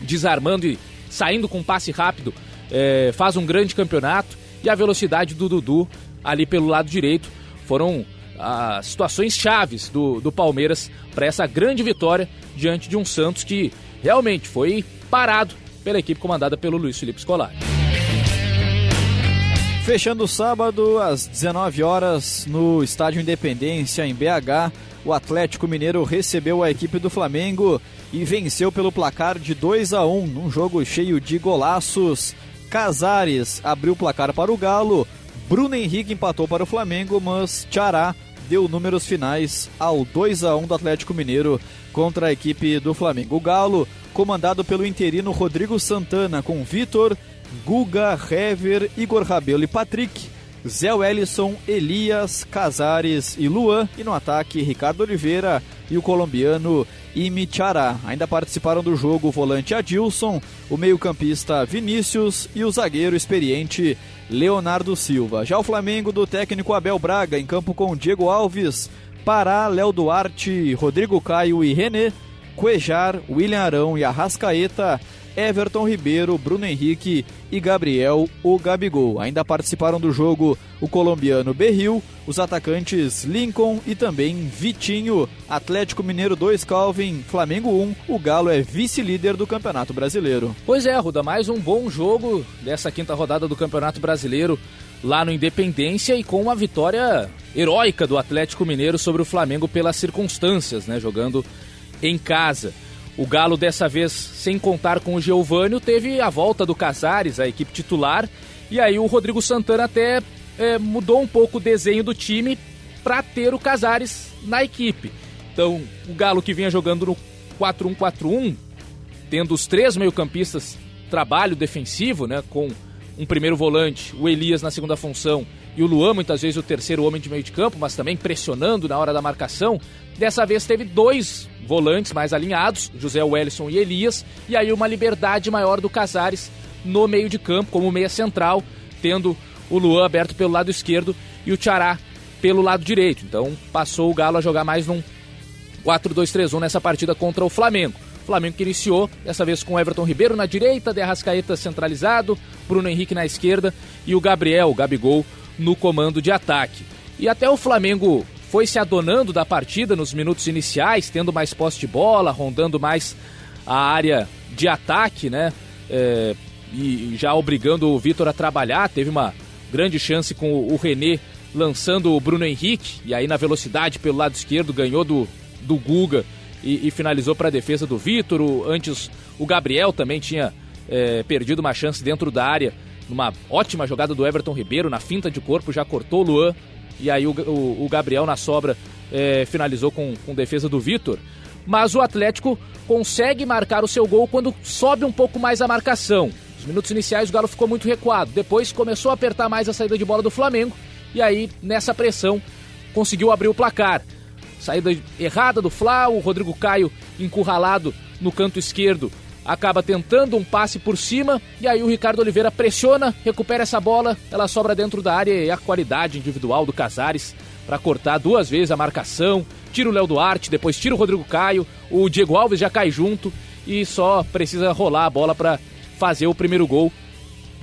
desarmando e saindo com um passe rápido, é, faz um grande campeonato. E a velocidade do Dudu ali pelo lado direito foram as situações chaves do, do Palmeiras para essa grande vitória diante de um Santos que realmente foi parado pela equipe comandada pelo Luiz Felipe Scolari. Fechando o sábado, às 19 horas, no Estádio Independência, em BH, o Atlético Mineiro recebeu a equipe do Flamengo e venceu pelo placar de 2 a 1 num jogo cheio de golaços. Casares abriu o placar para o Galo, Bruno Henrique empatou para o Flamengo, mas Tchará deu números finais ao 2 a 1 do Atlético Mineiro contra a equipe do Flamengo. O Galo, comandado pelo interino Rodrigo Santana, com Vitor Guga, Hever, Igor Rabelo e Patrick, Zé Wellison, Elias, Casares e Luan. E no ataque, Ricardo Oliveira e o colombiano Imi Chará. Ainda participaram do jogo o volante Adilson, o meio-campista Vinícius e o zagueiro experiente Leonardo Silva. Já o Flamengo do técnico Abel Braga, em campo com Diego Alves, Pará, Léo Duarte, Rodrigo Caio e René, Cuejar, William Arão e Arrascaeta Everton Ribeiro, Bruno Henrique e Gabriel o Gabigol. Ainda participaram do jogo o colombiano Berril, os atacantes Lincoln e também Vitinho. Atlético Mineiro 2, Calvin, Flamengo 1. O Galo é vice-líder do Campeonato Brasileiro. Pois é, Ruda, mais um bom jogo dessa quinta rodada do Campeonato Brasileiro lá no Independência e com uma vitória heróica do Atlético Mineiro sobre o Flamengo pelas circunstâncias, né? Jogando em casa. O Galo, dessa vez, sem contar com o Geovânio, teve a volta do Casares, a equipe titular, e aí o Rodrigo Santana até é, mudou um pouco o desenho do time para ter o Casares na equipe. Então, o Galo que vinha jogando no 4-1-4-1, tendo os três meio-campistas trabalho defensivo, né, com um primeiro volante, o Elias na segunda função e o Luan muitas vezes o terceiro homem de meio de campo, mas também pressionando na hora da marcação. Dessa vez teve dois volantes mais alinhados, José Wellison e Elias, e aí uma liberdade maior do Casares no meio de campo, como meia central, tendo o Luan aberto pelo lado esquerdo e o Tchará pelo lado direito. Então passou o Galo a jogar mais num 4-2-3-1 nessa partida contra o Flamengo. Flamengo que iniciou, dessa vez com Everton Ribeiro na direita, De Arrascaeta centralizado, Bruno Henrique na esquerda e o Gabriel, o Gabigol, no comando de ataque. E até o Flamengo foi se adonando da partida nos minutos iniciais, tendo mais posse de bola, rondando mais a área de ataque, né? É, e já obrigando o Vitor a trabalhar. Teve uma grande chance com o René lançando o Bruno Henrique, e aí na velocidade pelo lado esquerdo ganhou do, do Guga e, e finalizou para a defesa do Vitor. Antes o Gabriel também tinha é, perdido uma chance dentro da área, numa ótima jogada do Everton Ribeiro, na finta de corpo, já cortou o Luan. E aí o, o, o Gabriel na sobra é, finalizou com, com defesa do Vitor. Mas o Atlético consegue marcar o seu gol quando sobe um pouco mais a marcação. Nos minutos iniciais o Galo ficou muito recuado. Depois começou a apertar mais a saída de bola do Flamengo. E aí, nessa pressão, conseguiu abrir o placar. Saída errada do Fla, o Rodrigo Caio encurralado no canto esquerdo acaba tentando um passe por cima e aí o Ricardo Oliveira pressiona, recupera essa bola, ela sobra dentro da área e a qualidade individual do Casares para cortar duas vezes a marcação, tira o Léo Duarte, depois tira o Rodrigo Caio, o Diego Alves já cai junto e só precisa rolar a bola para fazer o primeiro gol.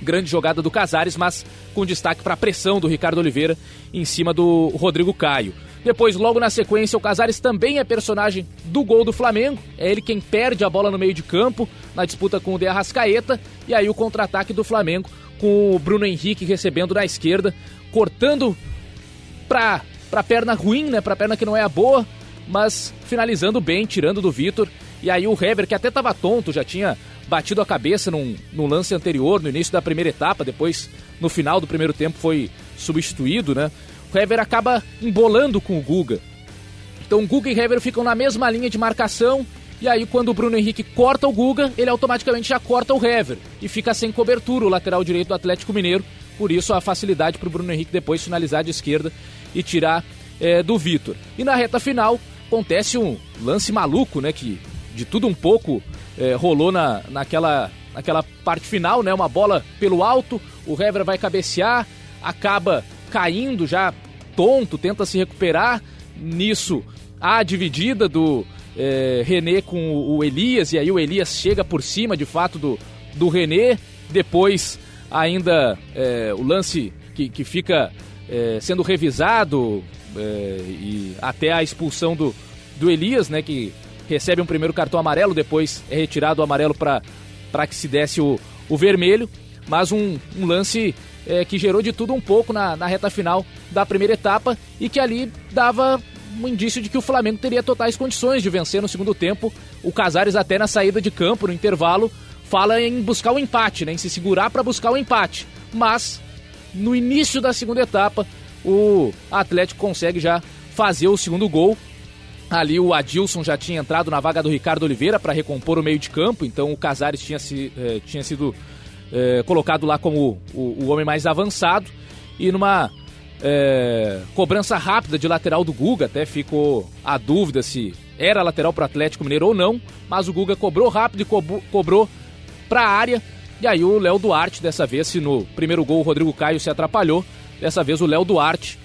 Grande jogada do Casares, mas com destaque para a pressão do Ricardo Oliveira em cima do Rodrigo Caio. Depois, logo na sequência, o Casares também é personagem do gol do Flamengo. É ele quem perde a bola no meio de campo na disputa com o De Arrascaeta. E aí o contra-ataque do Flamengo com o Bruno Henrique recebendo na esquerda, cortando para a perna ruim, né? Para a perna que não é a boa, mas finalizando bem, tirando do Vitor. E aí o Hever, que até estava tonto, já tinha batido a cabeça num, num lance anterior, no início da primeira etapa, depois no final do primeiro tempo foi substituído, né? Hever acaba embolando com o Guga. Então Guga e Hever ficam na mesma linha de marcação. E aí, quando o Bruno Henrique corta o Guga, ele automaticamente já corta o Hever. E fica sem cobertura o lateral direito do Atlético Mineiro. Por isso, a facilidade para o Bruno Henrique depois finalizar de esquerda e tirar é, do Vitor. E na reta final, acontece um lance maluco, né? Que de tudo um pouco é, rolou na, naquela, naquela parte final, né? Uma bola pelo alto, o Hever vai cabecear, acaba caindo já tonto, tenta se recuperar. Nisso, a dividida do é, René com o Elias, e aí o Elias chega por cima de fato do, do René. Depois, ainda é, o lance que, que fica é, sendo revisado e até a expulsão do, do Elias, né, que recebe um primeiro cartão amarelo, depois é retirado o amarelo para que se desse o, o vermelho. Mas um, um lance é, que gerou de tudo um pouco na, na reta final da primeira etapa e que ali dava um indício de que o Flamengo teria totais condições de vencer no segundo tempo. O Casares até na saída de campo, no intervalo, fala em buscar o um empate, né, em se segurar para buscar o um empate. Mas no início da segunda etapa, o Atlético consegue já fazer o segundo gol. Ali o Adilson já tinha entrado na vaga do Ricardo Oliveira para recompor o meio de campo, então o Casares tinha, se, eh, tinha sido é, colocado lá como o, o, homem mais avançado. E numa é, cobrança rápida de lateral do Guga, até ficou a dúvida se era lateral para o Atlético Mineiro ou não, mas o Guga cobrou rápido e cobrou, cobrou para a área. E aí o Léo Duarte, dessa vez, se no primeiro gol o Rodrigo Caio se atrapalhou, dessa vez o Léo Duarte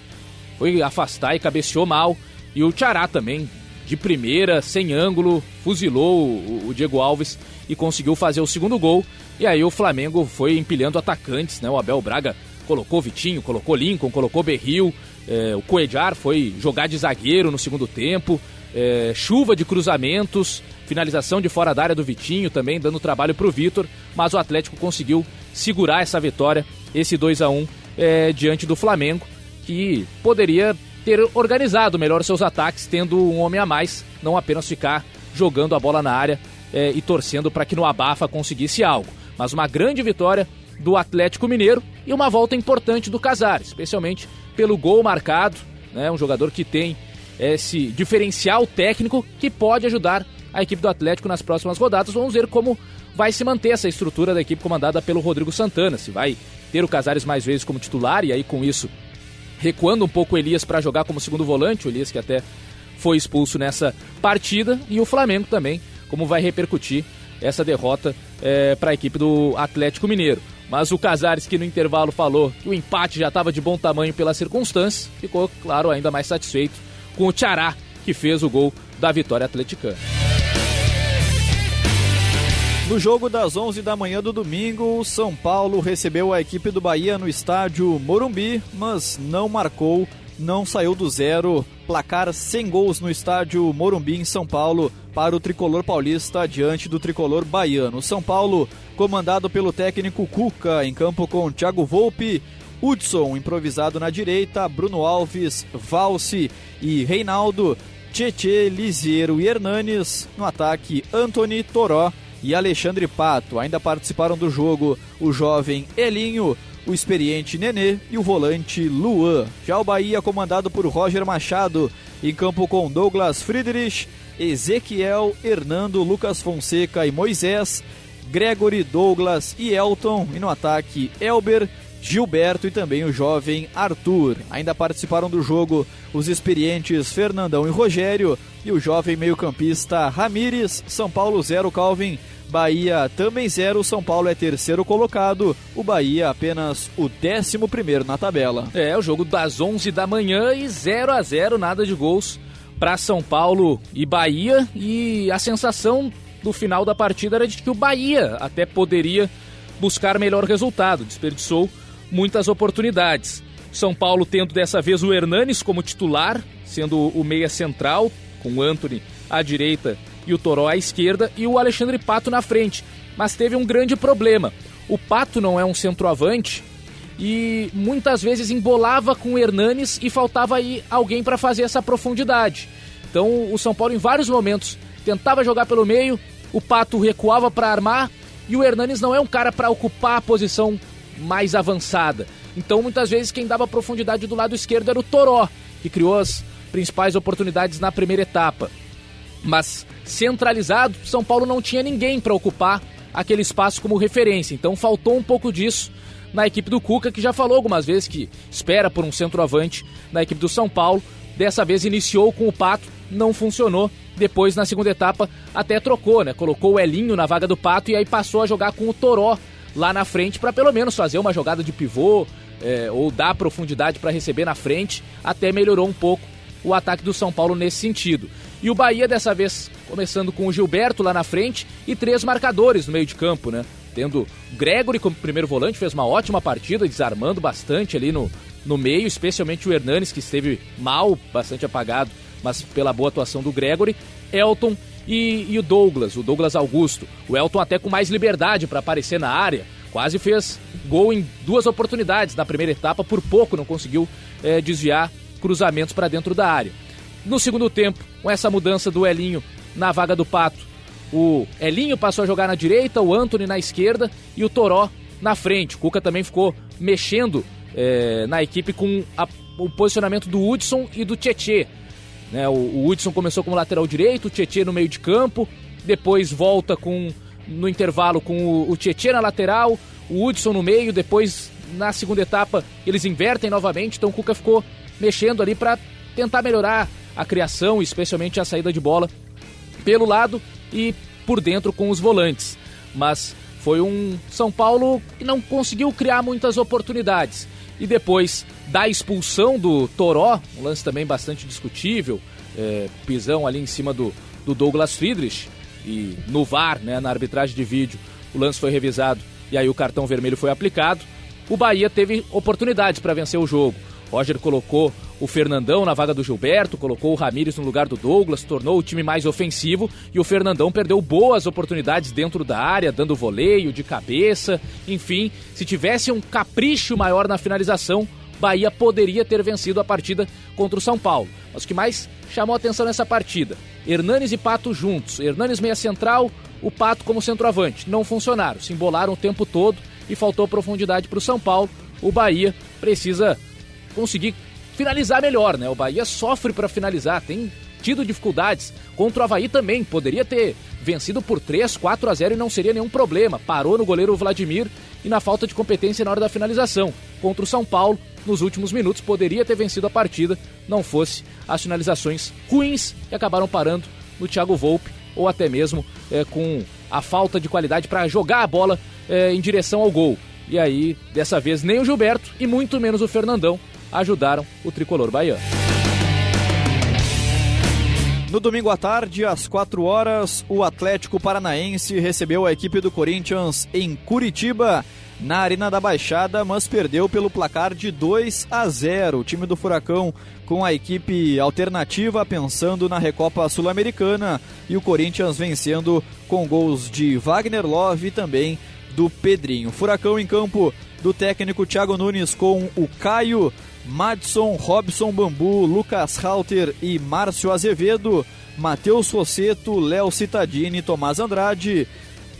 foi afastar e cabeceou mal. E o Tchará também de primeira, sem ângulo, fuzilou o, o Diego Alves e conseguiu fazer o segundo gol. E aí o Flamengo foi empilhando atacantes, né? O Abel Braga colocou Vitinho, colocou Lincoln, colocou Berril, é, o Coedjar foi jogar de zagueiro no segundo tempo, é, chuva de cruzamentos, finalização de fora da área do Vitinho também, dando trabalho para o Vitor, mas o Atlético conseguiu segurar essa vitória, esse 2 a 1 é, diante do Flamengo, que poderia ter organizado melhor seus ataques, tendo um homem a mais, não apenas ficar jogando a bola na área é, e torcendo para que no Abafa conseguisse algo. Mas uma grande vitória do Atlético Mineiro e uma volta importante do Casares, especialmente pelo gol marcado, né, um jogador que tem esse diferencial técnico que pode ajudar a equipe do Atlético nas próximas rodadas. Vamos ver como vai se manter essa estrutura da equipe comandada pelo Rodrigo Santana, se vai ter o Casares mais vezes como titular e aí com isso recuando um pouco o Elias para jogar como segundo volante, o Elias que até foi expulso nessa partida, e o Flamengo também, como vai repercutir essa derrota é, para a equipe do Atlético Mineiro. Mas o Casares, que no intervalo falou que o empate já estava de bom tamanho pelas circunstâncias, ficou, claro, ainda mais satisfeito com o Tchará, que fez o gol da vitória atleticana. No jogo das 11 da manhã do domingo, o São Paulo recebeu a equipe do Bahia no estádio Morumbi, mas não marcou, não saiu do zero. Placar sem gols no estádio Morumbi, em São Paulo, para o tricolor paulista diante do tricolor baiano. São Paulo, comandado pelo técnico Cuca, em campo com Thiago Volpe, Hudson improvisado na direita, Bruno Alves, Valse e Reinaldo, Tietê, Lisiero e Hernanes. No ataque, Anthony, Toró e Alexandre Pato. Ainda participaram do jogo o jovem Elinho, o experiente Nenê e o volante Luan. Já o Bahia, comandado por Roger Machado, em campo com Douglas Friedrich, Ezequiel, Hernando, Lucas Fonseca e Moisés, Gregory, Douglas e Elton. E no ataque, Elber, Gilberto e também o jovem Arthur. Ainda participaram do jogo os experientes Fernandão e Rogério e o jovem meio-campista Ramires. São Paulo 0, Calvin. Bahia também 0, São Paulo é terceiro colocado, o Bahia apenas o décimo primeiro na tabela. É, o jogo das 11 da manhã e 0 a 0 nada de gols para São Paulo e Bahia e a sensação do final da partida era de que o Bahia até poderia buscar melhor resultado, desperdiçou muitas oportunidades. São Paulo tendo dessa vez o Hernanes como titular, sendo o meia central, com o Anthony à direita e o Toró à esquerda, e o Alexandre Pato na frente. Mas teve um grande problema. O Pato não é um centroavante e muitas vezes embolava com o Hernanes e faltava aí alguém para fazer essa profundidade. Então o São Paulo em vários momentos tentava jogar pelo meio, o Pato recuava para armar e o Hernanes não é um cara para ocupar a posição mais avançada. Então, muitas vezes, quem dava profundidade do lado esquerdo era o Toró, que criou as principais oportunidades na primeira etapa. Mas, centralizado, São Paulo não tinha ninguém para ocupar aquele espaço como referência. Então, faltou um pouco disso na equipe do Cuca, que já falou algumas vezes que espera por um centroavante na equipe do São Paulo. Dessa vez iniciou com o Pato, não funcionou. Depois, na segunda etapa, até trocou, né? Colocou o Elinho na vaga do Pato e aí passou a jogar com o Toró lá na frente para pelo menos fazer uma jogada de pivô é, ou dar profundidade para receber na frente. Até melhorou um pouco o ataque do São Paulo nesse sentido. E o Bahia dessa vez começando com o Gilberto lá na frente e três marcadores no meio de campo, né? Tendo Gregory como primeiro volante, fez uma ótima partida, desarmando bastante ali no, no meio, especialmente o Hernanes, que esteve mal, bastante apagado, mas pela boa atuação do Gregory. Elton e, e o Douglas, o Douglas Augusto. O Elton até com mais liberdade para aparecer na área, quase fez gol em duas oportunidades na primeira etapa, por pouco não conseguiu é, desviar cruzamentos para dentro da área. No segundo tempo, com essa mudança do Elinho na vaga do Pato, o Elinho passou a jogar na direita, o Anthony na esquerda e o Toró na frente. O Cuca também ficou mexendo é, na equipe com a, o posicionamento do Hudson e do Tietê. Né? O, o Hudson começou como lateral direito, o Tietê no meio de campo, depois volta com no intervalo com o, o Tietê na lateral, o Hudson no meio, depois na segunda etapa eles invertem novamente, então o Cuca ficou mexendo ali para tentar melhorar a criação, especialmente a saída de bola pelo lado e por dentro com os volantes. Mas foi um São Paulo que não conseguiu criar muitas oportunidades. E depois da expulsão do Toró, um lance também bastante discutível, é, pisão ali em cima do, do Douglas Friedrich e no VAR, né, na arbitragem de vídeo, o lance foi revisado e aí o cartão vermelho foi aplicado. O Bahia teve oportunidades para vencer o jogo. Roger colocou o Fernandão na vaga do Gilberto, colocou o Ramires no lugar do Douglas, tornou o time mais ofensivo e o Fernandão perdeu boas oportunidades dentro da área, dando voleio, de cabeça, enfim, se tivesse um capricho maior na finalização, Bahia poderia ter vencido a partida contra o São Paulo. Mas o que mais chamou atenção nessa partida? Hernanes e Pato juntos, Hernanes meia central, o Pato como centroavante. Não funcionaram, se embolaram o tempo todo e faltou profundidade para o São Paulo. O Bahia precisa conseguir finalizar melhor, né? O Bahia sofre para finalizar, tem tido dificuldades. Contra o Havaí também, poderia ter vencido por 3, 4 a 0 e não seria nenhum problema. Parou no goleiro Vladimir e na falta de competência na hora da finalização. Contra o São Paulo, nos últimos minutos, poderia ter vencido a partida, não fosse as finalizações ruins que acabaram parando no Thiago Volpe ou até mesmo é, com a falta de qualidade para jogar a bola é, em direção ao gol. E aí, dessa vez, nem o Gilberto e muito menos o Fernandão ajudaram o tricolor baiano. No domingo à tarde, às 4 horas, o Atlético Paranaense recebeu a equipe do Corinthians em Curitiba, na Arena da Baixada, mas perdeu pelo placar de 2 a 0. O time do Furacão com a equipe alternativa pensando na Recopa Sul-Americana e o Corinthians vencendo com gols de Wagner Love e também do Pedrinho. Furacão em campo do técnico Thiago Nunes com o Caio Madson, Robson Bambu, Lucas Halter e Márcio Azevedo, Matheus Rosseto, Léo Citadini, Tomás Andrade,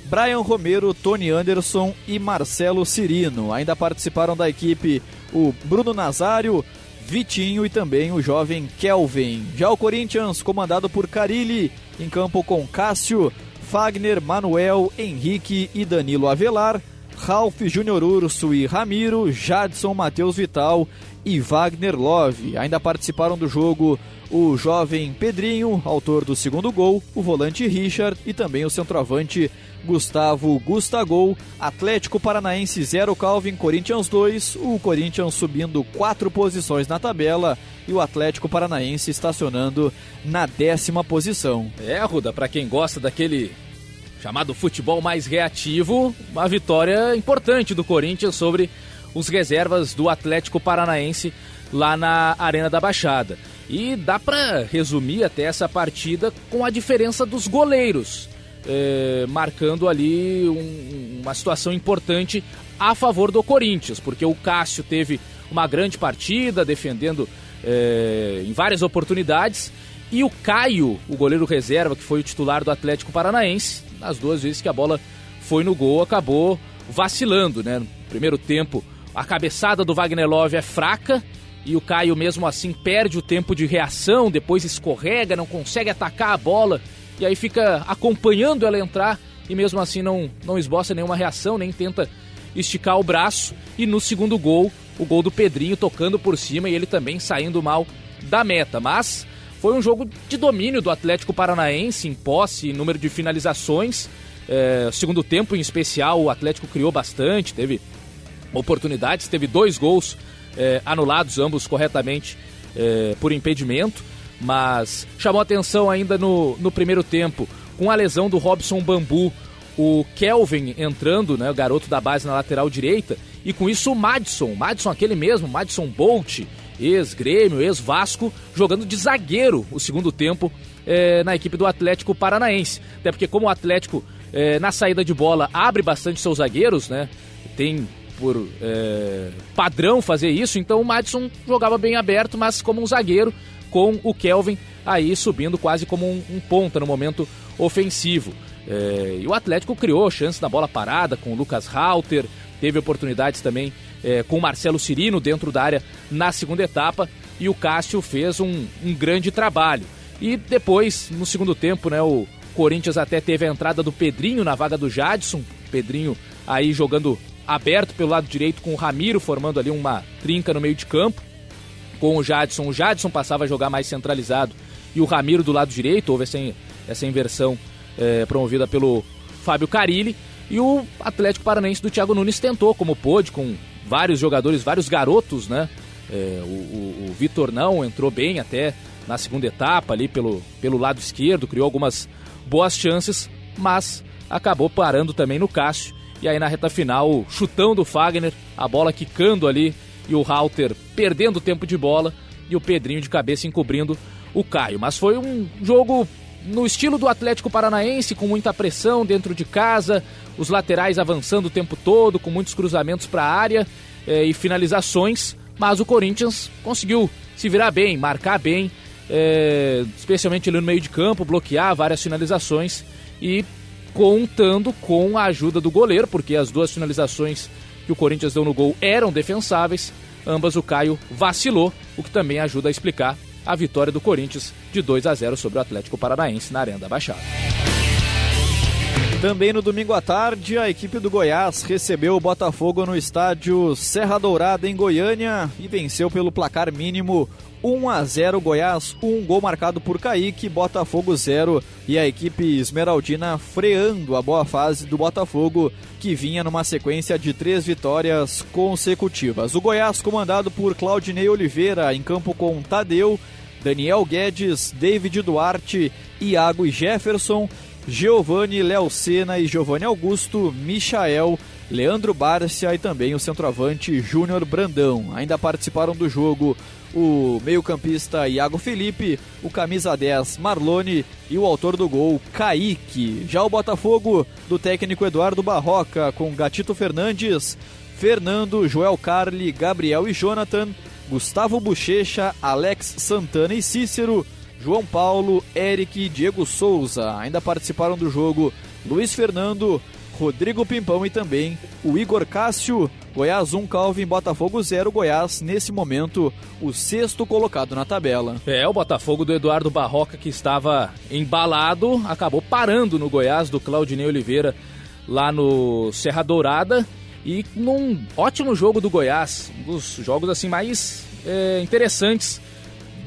Brian Romero, Tony Anderson e Marcelo Cirino. Ainda participaram da equipe o Bruno Nazário, Vitinho e também o jovem Kelvin. Já o Corinthians, comandado por Carilli, em campo com Cássio, Fagner, Manuel, Henrique e Danilo Avelar, Ralph Júnior Urso e Ramiro, Jadson, Matheus Vital e Wagner Love. Ainda participaram do jogo o jovem Pedrinho, autor do segundo gol, o volante Richard e também o centroavante Gustavo Gustagol. Atlético Paranaense 0, Calvin, Corinthians 2. O Corinthians subindo quatro posições na tabela e o Atlético Paranaense estacionando na décima posição. É, Ruda, para quem gosta daquele chamado futebol mais reativo, uma vitória importante do Corinthians sobre os reservas do Atlético Paranaense lá na Arena da Baixada. E dá para resumir até essa partida com a diferença dos goleiros, é, marcando ali um, uma situação importante a favor do Corinthians, porque o Cássio teve uma grande partida, defendendo é, em várias oportunidades, e o Caio, o goleiro reserva, que foi o titular do Atlético Paranaense, nas duas vezes que a bola foi no gol, acabou vacilando, né? No primeiro tempo, a cabeçada do Wagner Love é fraca e o Caio, mesmo assim, perde o tempo de reação, depois escorrega, não consegue atacar a bola e aí fica acompanhando ela entrar e mesmo assim não, não esboça nenhuma reação, nem tenta esticar o braço. E no segundo gol, o gol do Pedrinho tocando por cima e ele também saindo mal da meta. Mas foi um jogo de domínio do Atlético Paranaense em posse, número de finalizações. É, segundo tempo, em especial, o Atlético criou bastante, teve oportunidades, teve dois gols é, anulados, ambos corretamente é, por impedimento, mas chamou atenção ainda no, no primeiro tempo, com a lesão do Robson Bambu, o Kelvin entrando, né, o garoto da base na lateral direita, e com isso o Madison, Madison aquele mesmo, Madison Bolt, ex-Grêmio, ex-Vasco, jogando de zagueiro o segundo tempo é, na equipe do Atlético Paranaense. Até porque como o Atlético é, na saída de bola abre bastante seus zagueiros, né? Tem por é, padrão fazer isso, então o Madison jogava bem aberto, mas como um zagueiro, com o Kelvin aí subindo quase como um, um ponta no momento ofensivo. É, e o Atlético criou chance na bola parada com o Lucas Halter, teve oportunidades também é, com Marcelo Cirino dentro da área na segunda etapa e o Cássio fez um, um grande trabalho. E depois, no segundo tempo, né, o Corinthians até teve a entrada do Pedrinho na vaga do Jadson, Pedrinho aí jogando aberto pelo lado direito com o Ramiro formando ali uma trinca no meio de campo com o Jadson. O Jadson passava a jogar mais centralizado e o Ramiro do lado direito. Houve essa, essa inversão é, promovida pelo Fábio Carilli. E o Atlético Paranaense do Thiago Nunes tentou, como pôde, com vários jogadores, vários garotos, né? É, o, o, o, Vitor não entrou bem até na segunda etapa ali pelo, pelo lado esquerdo, criou algumas boas chances, mas acabou parando também no Cássio. E aí na reta final, chutão do Fagner, a bola quicando ali e o Halter perdendo tempo de bola e o Pedrinho de cabeça encobrindo o Caio. Mas foi um jogo no estilo do Atlético Paranaense, com muita pressão dentro de casa, os laterais avançando o tempo todo, com muitos cruzamentos para a área eh, e finalizações. Mas o Corinthians conseguiu se virar bem, marcar bem, eh, especialmente ali no meio de campo, bloquear várias finalizações e contando com a ajuda do goleiro, porque as duas finalizações que o Corinthians deu no gol eram defensáveis. Ambas o Caio vacilou, o que também ajuda a explicar a vitória do Corinthians de 2 a 0 sobre o Atlético Paranaense na Arena da Baixada. Também no domingo à tarde, a equipe do Goiás recebeu o Botafogo no estádio Serra Dourada, em Goiânia, e venceu pelo placar mínimo 1 a 0 Goiás, um gol marcado por Kaique, Botafogo 0 e a equipe esmeraldina freando a boa fase do Botafogo, que vinha numa sequência de três vitórias consecutivas. O Goiás, comandado por Claudinei Oliveira, em campo com Tadeu, Daniel Guedes, David Duarte, Iago e Jefferson, Giovanni Léo Sena e Giovanni Augusto, Michael, Leandro Bárcia e também o centroavante Júnior Brandão. Ainda participaram do jogo o meio-campista Iago Felipe, o camisa 10 Marlone e o autor do gol Kaique. Já o Botafogo do técnico Eduardo Barroca com Gatito Fernandes, Fernando, Joel Carli, Gabriel e Jonathan, Gustavo Bochecha, Alex Santana e Cícero, João Paulo, Eric e Diego Souza. Ainda participaram do jogo Luiz Fernando, Rodrigo Pimpão e também o Igor Cássio. Goiás 1, Calvin, Botafogo 0. Goiás, nesse momento, o sexto colocado na tabela. É, o Botafogo do Eduardo Barroca, que estava embalado, acabou parando no Goiás do Claudinei Oliveira, lá no Serra Dourada. E num ótimo jogo do Goiás, um dos jogos assim mais é, interessantes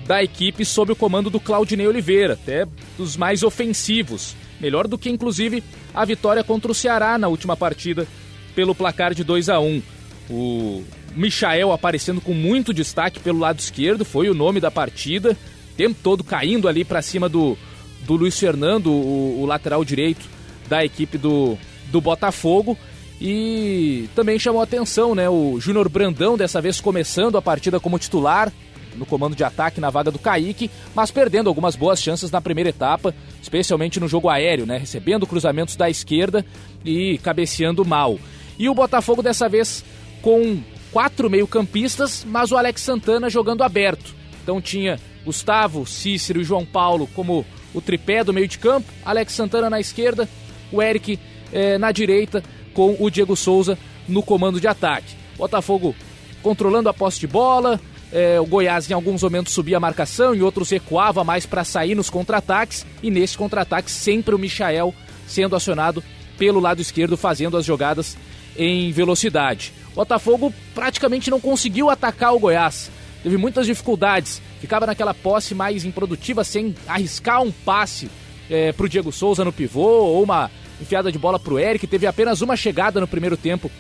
da equipe sob o comando do Claudinei Oliveira, até dos mais ofensivos. Melhor do que, inclusive, a vitória contra o Ceará na última partida pelo placar de 2 a 1 O Michael aparecendo com muito destaque pelo lado esquerdo, foi o nome da partida, o tempo todo caindo ali para cima do, do Luiz Fernando, o, o, lateral direito da equipe do, do Botafogo. E também chamou atenção, né? O Júnior Brandão, dessa vez começando a partida como titular, no comando de ataque na vaga do Kaique, mas perdendo algumas boas chances na primeira etapa, especialmente no jogo aéreo, né? Recebendo cruzamentos da esquerda e cabeceando mal. E o Botafogo dessa vez com quatro meio-campistas, mas o Alex Santana jogando aberto. Então tinha Gustavo, Cícero e João Paulo como o tripé do meio de campo, Alex Santana na esquerda, o Eric eh, na direita, com o Diego Souza no comando de ataque. Botafogo controlando a posse de bola, é, o Goiás em alguns momentos subia a marcação, e outros recuava mais para sair nos contra-ataques. E nesse contra-ataque sempre o Michael sendo acionado pelo lado esquerdo, fazendo as jogadas em velocidade. Botafogo praticamente não conseguiu atacar o Goiás. Teve muitas dificuldades. Ficava naquela posse mais improdutiva, sem arriscar um passe é, para o Diego Souza no pivô ou uma enfiada de bola para o Eric. Teve apenas uma chegada no primeiro tempo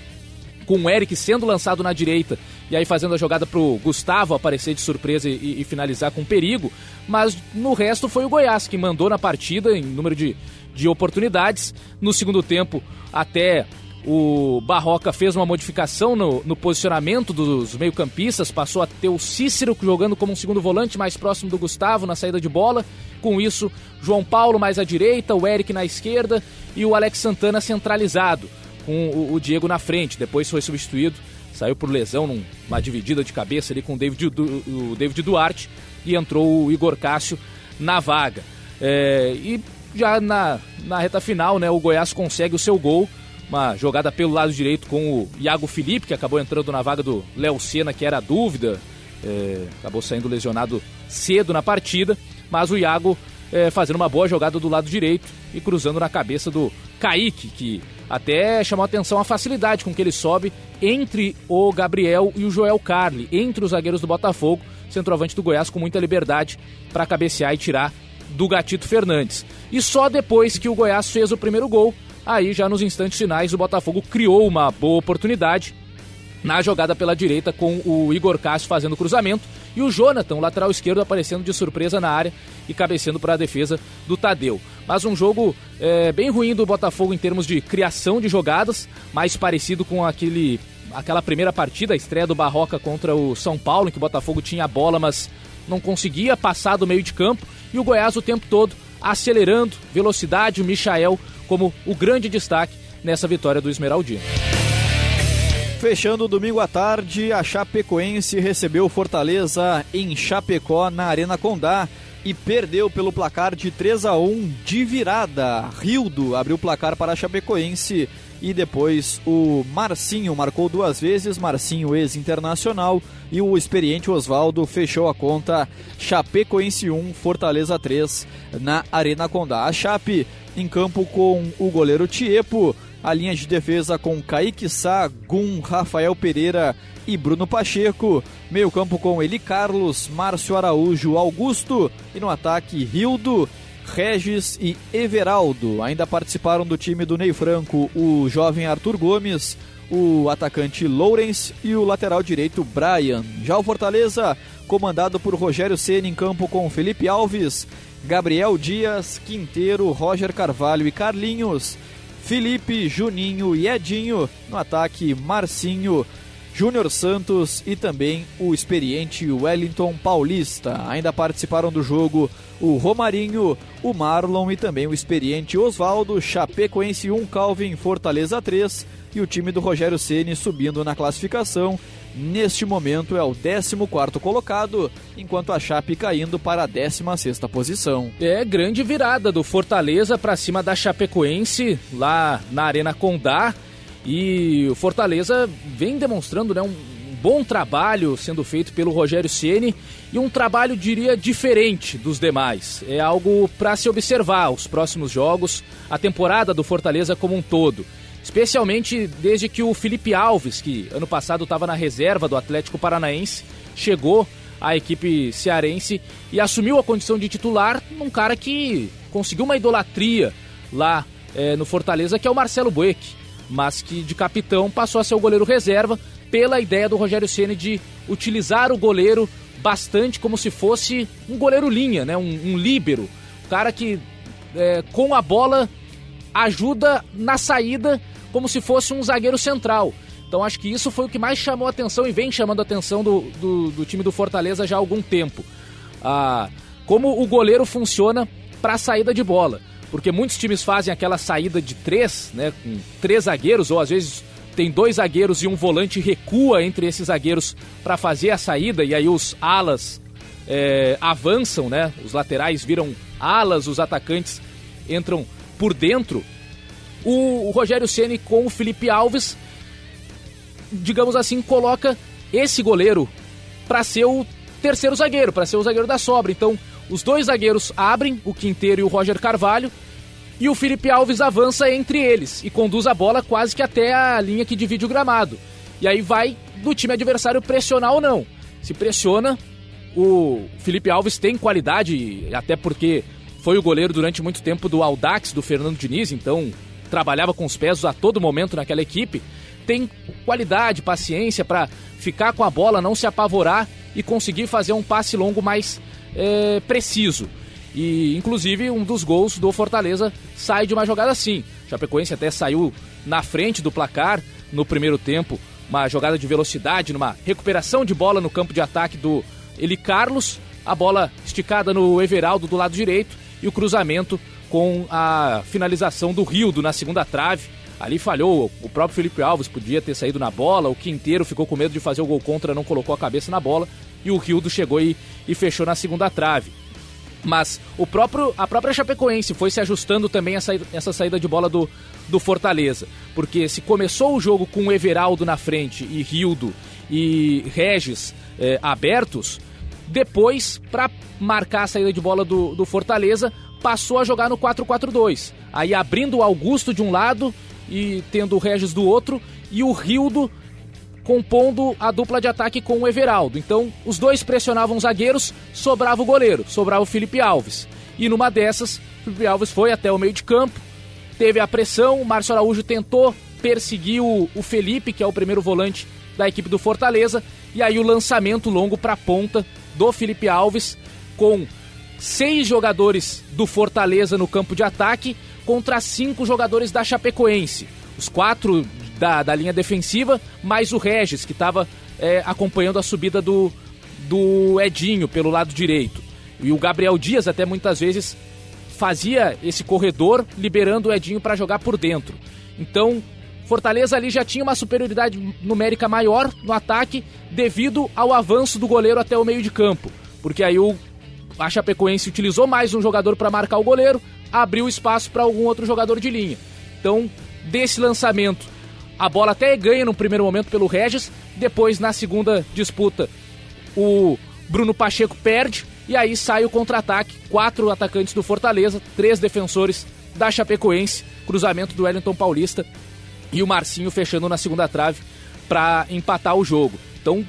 com o Eric sendo lançado na direita e aí fazendo a jogada pro Gustavo aparecer de surpresa e, e, finalizar com perigo, mas no resto foi o Goiás que mandou na partida em número de, de oportunidades. No segundo tempo, até o Barroca fez uma modificação no, no posicionamento dos meio-campistas, passou a ter o Cícero jogando como um segundo volante mais próximo do Gustavo na saída de bola. Com isso, João Paulo mais à direita, o Eric na esquerda e o Alex Santana centralizado com o, o Diego na frente. Depois foi substituído, saiu por lesão numa dividida de cabeça ali com o David, o David Duarte e entrou o Igor Cássio na vaga. É, e já na, na reta final, né, o Goiás consegue o seu gol. Uma jogada pelo lado direito com o Iago Felipe, que acabou entrando na vaga do Léo Senna, que era a dúvida. É, acabou saindo lesionado cedo na partida, mas o Iago é, fazendo uma boa jogada do lado direito e cruzando na cabeça do Kaique, que até chamou atenção a facilidade com que ele sobe entre o Gabriel e o Joel Carli, entre os zagueiros do Botafogo, centroavante do Goiás com muita liberdade para cabecear e tirar do Gatito Fernandes. E só depois que o Goiás fez o primeiro gol, aí já nos instantes finais o Botafogo criou uma boa oportunidade na jogada pela direita com o Igor Cássio fazendo cruzamento e o Jonathan, o lateral esquerdo, aparecendo de surpresa na área e cabeceando para a defesa do Tadeu. Mas um jogo é, bem ruim do Botafogo em termos de criação de jogadas, mais parecido com aquele aquela primeira partida, a estreia do Barroca contra o São Paulo, em que o Botafogo tinha a bola, mas não conseguia passar do meio de campo, e o Goiás o tempo todo acelerando, velocidade, o Michael como o grande destaque nessa vitória do Esmeraldino. Fechando o domingo à tarde, a Chapecoense recebeu Fortaleza em Chapecó, na Arena Condá, e perdeu pelo placar de 3 a 1 de virada. Rildo abriu o placar para a Chapecoense e depois o Marcinho marcou duas vezes, Marcinho ex-internacional, e o experiente Oswaldo fechou a conta Chapecoense 1, Fortaleza 3 na Arena Condá. A Chape em campo com o goleiro Tiepo, a linha de defesa com Kaique Sá, Gum, Rafael Pereira e Bruno Pacheco. Meio campo com Eli Carlos, Márcio Araújo, Augusto. E no ataque, Rildo, Regis e Everaldo. Ainda participaram do time do Ney Franco o jovem Arthur Gomes, o atacante Lourens e o lateral direito Brian. Já o Fortaleza, comandado por Rogério Ceni em campo com Felipe Alves, Gabriel Dias, Quinteiro, Roger Carvalho e Carlinhos. Felipe, Juninho e Edinho. No ataque, Marcinho, Júnior Santos e também o experiente Wellington Paulista. Ainda participaram do jogo o Romarinho, o Marlon e também o experiente Oswaldo, Chapecoense 1, Calvin, Fortaleza 3 e o time do Rogério Ceni subindo na classificação. Neste momento é o 14 colocado, enquanto a Chape caindo para a 16 posição. É grande virada do Fortaleza para cima da Chapecoense lá na Arena Condá. E o Fortaleza vem demonstrando né, um bom trabalho sendo feito pelo Rogério Ceni e um trabalho, diria, diferente dos demais. É algo para se observar os próximos jogos, a temporada do Fortaleza como um todo. Especialmente desde que o Felipe Alves, que ano passado estava na reserva do Atlético Paranaense, chegou à equipe cearense e assumiu a condição de titular num cara que conseguiu uma idolatria lá é, no Fortaleza, que é o Marcelo Bueck, mas que de capitão passou a ser o goleiro reserva pela ideia do Rogério Ceni de utilizar o goleiro bastante como se fosse um goleiro linha, né? um, um líbero, cara que é, com a bola ajuda na saída como se fosse um zagueiro central. Então acho que isso foi o que mais chamou a atenção e vem chamando a atenção do, do, do time do Fortaleza já há algum tempo. Ah, como o goleiro funciona para a saída de bola. Porque muitos times fazem aquela saída de três, né? Com três zagueiros, ou às vezes tem dois zagueiros e um volante recua entre esses zagueiros para fazer a saída, e aí os alas é, avançam, né? Os laterais viram alas, os atacantes entram por dentro o Rogério Ceni com o Felipe Alves, digamos assim, coloca esse goleiro para ser o terceiro zagueiro, para ser o zagueiro da sobra. Então, os dois zagueiros abrem, o Quinteiro e o Roger Carvalho, e o Felipe Alves avança entre eles e conduz a bola quase que até a linha que divide o gramado. E aí vai do time adversário pressionar ou não. Se pressiona, o Felipe Alves tem qualidade, até porque foi o goleiro durante muito tempo do Audax, do Fernando Diniz, então trabalhava com os pés a todo momento naquela equipe, tem qualidade, paciência para ficar com a bola, não se apavorar e conseguir fazer um passe longo mais é, preciso. E inclusive um dos gols do Fortaleza sai de uma jogada assim. Chapecoense até saiu na frente do placar no primeiro tempo, uma jogada de velocidade, numa recuperação de bola no campo de ataque do Eli Carlos, a bola esticada no Everaldo do lado direito e o cruzamento com a finalização do Rildo na segunda trave. Ali falhou, o próprio Felipe Alves podia ter saído na bola, o Quinteiro ficou com medo de fazer o gol contra, não colocou a cabeça na bola, e o Rildo chegou e, e fechou na segunda trave. Mas o próprio, a própria Chapecoense foi se ajustando também a essa saída de bola do, do Fortaleza. Porque se começou o jogo com o Everaldo na frente e Rildo e Regis eh, abertos, depois, para marcar a saída de bola do, do Fortaleza, passou a jogar no 4-4-2. Aí abrindo o Augusto de um lado e tendo o Regis do outro e o Rildo compondo a dupla de ataque com o Everaldo. Então, os dois pressionavam os zagueiros, sobrava o goleiro, sobrava o Felipe Alves. E numa dessas, o Felipe Alves foi até o meio de campo, teve a pressão, o Márcio Araújo tentou perseguir o, o Felipe, que é o primeiro volante da equipe do Fortaleza, e aí o lançamento longo para a ponta do Felipe Alves, com seis jogadores do Fortaleza no campo de ataque contra cinco jogadores da Chapecoense. Os quatro da, da linha defensiva, mais o Regis, que estava é, acompanhando a subida do, do Edinho pelo lado direito. E o Gabriel Dias, até muitas vezes, fazia esse corredor, liberando o Edinho para jogar por dentro. Então, Fortaleza ali já tinha uma superioridade numérica maior no ataque devido ao avanço do goleiro até o meio de campo. Porque aí o a Chapecoense utilizou mais um jogador para marcar o goleiro, abriu espaço para algum outro jogador de linha. Então, desse lançamento, a bola até é ganha no primeiro momento pelo Regis, depois na segunda disputa o Bruno Pacheco perde e aí sai o contra-ataque, quatro atacantes do Fortaleza, três defensores da Chapecoense, cruzamento do Wellington Paulista e o Marcinho fechando na segunda trave para empatar o jogo. Então,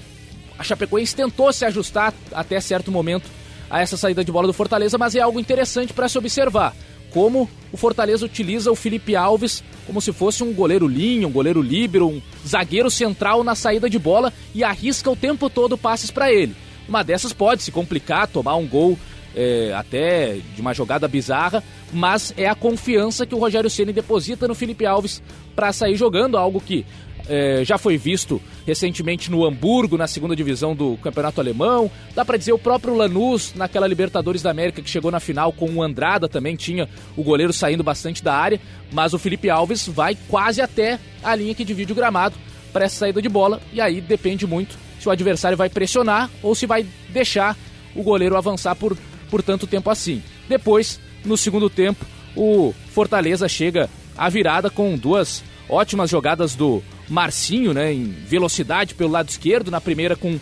a Chapecoense tentou se ajustar até certo momento a essa saída de bola do Fortaleza, mas é algo interessante para se observar. Como o Fortaleza utiliza o Felipe Alves como se fosse um goleiro linha, um goleiro líbero, um zagueiro central na saída de bola e arrisca o tempo todo passes para ele. Uma dessas pode se complicar, tomar um gol é, até de uma jogada bizarra, mas é a confiança que o Rogério Ceni deposita no Felipe Alves para sair jogando, algo que é, já foi visto recentemente no Hamburgo, na segunda divisão do Campeonato Alemão. Dá para dizer o próprio Lanús, naquela Libertadores da América que chegou na final com o Andrada, também tinha o goleiro saindo bastante da área, mas o Felipe Alves vai quase até a linha que divide o gramado para essa saída de bola, e aí depende muito se o adversário vai pressionar ou se vai deixar o goleiro avançar por, por tanto tempo assim. Depois, no segundo tempo, o Fortaleza chega à virada com duas ótimas jogadas do Marcinho, né, em velocidade pelo lado esquerdo, na primeira com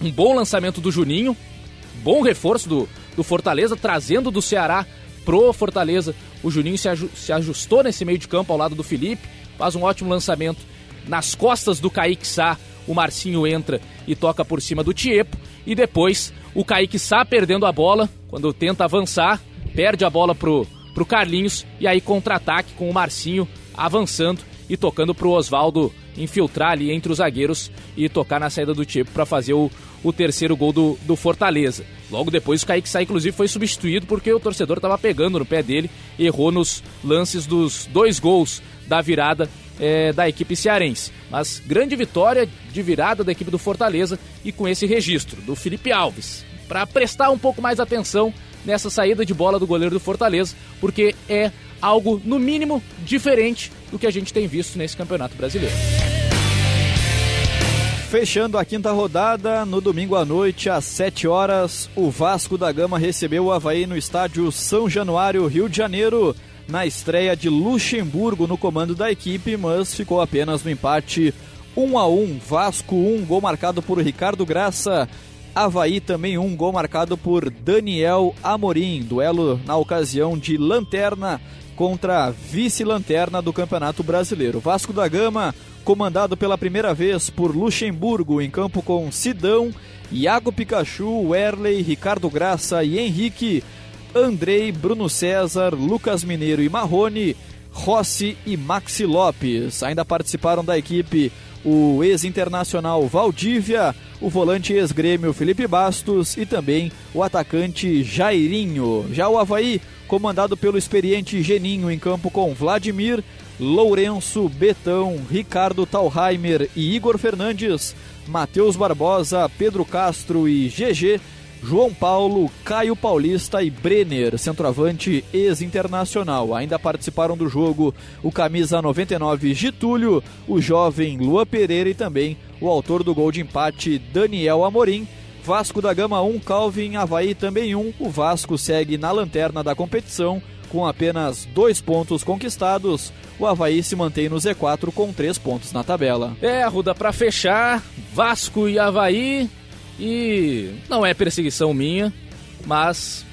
um bom lançamento do Juninho, bom reforço do, do Fortaleza, trazendo do Ceará pro Fortaleza. O Juninho se, se ajustou nesse meio de campo ao lado do Felipe, faz um ótimo lançamento nas costas do Kaique Sá. O Marcinho entra e toca por cima do Tiepo. E depois o Kaique Sá perdendo a bola, quando tenta avançar, perde a bola pro, pro Carlinhos. E aí contra-ataque com o Marcinho avançando e tocando para o Oswaldo infiltrar ali entre os zagueiros e tocar na saída do tipo para fazer o, o terceiro gol do, do Fortaleza. Logo depois o Kaique Sá, inclusive, foi substituído porque o torcedor estava pegando no pé dele, errou nos lances dos dois gols da virada é, da equipe cearense. Mas grande vitória de virada da equipe do Fortaleza e com esse registro do Felipe Alves. Para prestar um pouco mais atenção nessa saída de bola do goleiro do Fortaleza, porque é algo, no mínimo, diferente do que a gente tem visto nesse Campeonato Brasileiro. Fechando a quinta rodada, no domingo à noite, às 7 horas, o Vasco da Gama recebeu o Havaí no estádio São Januário, Rio de Janeiro, na estreia de Luxemburgo no comando da equipe, mas ficou apenas no empate 1 a 1 Vasco 1, gol marcado por Ricardo Graça. Havaí também um gol marcado por Daniel Amorim, duelo na ocasião de lanterna contra a vice-lanterna do Campeonato Brasileiro. Vasco da Gama, comandado pela primeira vez por Luxemburgo, em campo com Sidão, Iago Pikachu, Werley, Ricardo Graça e Henrique, Andrei, Bruno César, Lucas Mineiro e Marrone, Rossi e Maxi Lopes. Ainda participaram da equipe o ex-internacional Valdívia, o volante ex-grêmio Felipe Bastos e também o atacante Jairinho. Já o Havaí comandado pelo experiente Geninho em campo com Vladimir, Lourenço, Betão, Ricardo Talheimer e Igor Fernandes, Matheus Barbosa, Pedro Castro e GG, João Paulo, Caio Paulista e Brenner, centroavante ex-internacional. Ainda participaram do jogo o camisa 99 Getúlio, o jovem Lua Pereira e também o autor do gol de empate Daniel Amorim Vasco da Gama 1, Calvin, Havaí também 1. O Vasco segue na lanterna da competição com apenas dois pontos conquistados. O Havaí se mantém no Z4 com três pontos na tabela. É, Ruda, para fechar, Vasco e Havaí. E não é perseguição minha, mas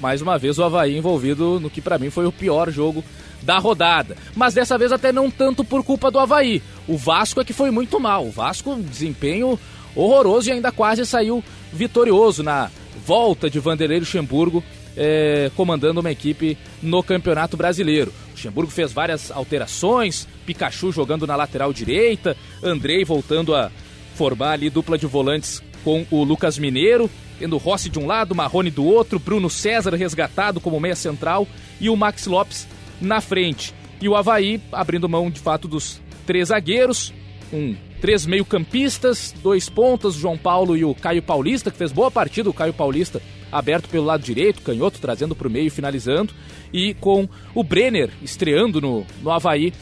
mais uma vez o Havaí envolvido no que para mim foi o pior jogo da rodada. Mas dessa vez até não tanto por culpa do Havaí. O Vasco é que foi muito mal. O Vasco, desempenho horroroso e ainda quase saiu vitorioso na volta de Vanderlei Luxemburgo é, comandando uma equipe no Campeonato Brasileiro. Luxemburgo fez várias alterações, Pikachu jogando na lateral direita, Andrei voltando a formar ali dupla de volantes com o Lucas Mineiro, tendo Rossi de um lado, Marrone do outro, Bruno César resgatado como meia central e o Max Lopes na frente. E o Havaí abrindo mão de fato dos três zagueiros, um três meio-campistas, dois pontas, João Paulo e o Caio Paulista, que fez boa partida, o Caio Paulista aberto pelo lado direito, canhoto trazendo para o meio, finalizando, e com o Brenner estreando no, no Havaí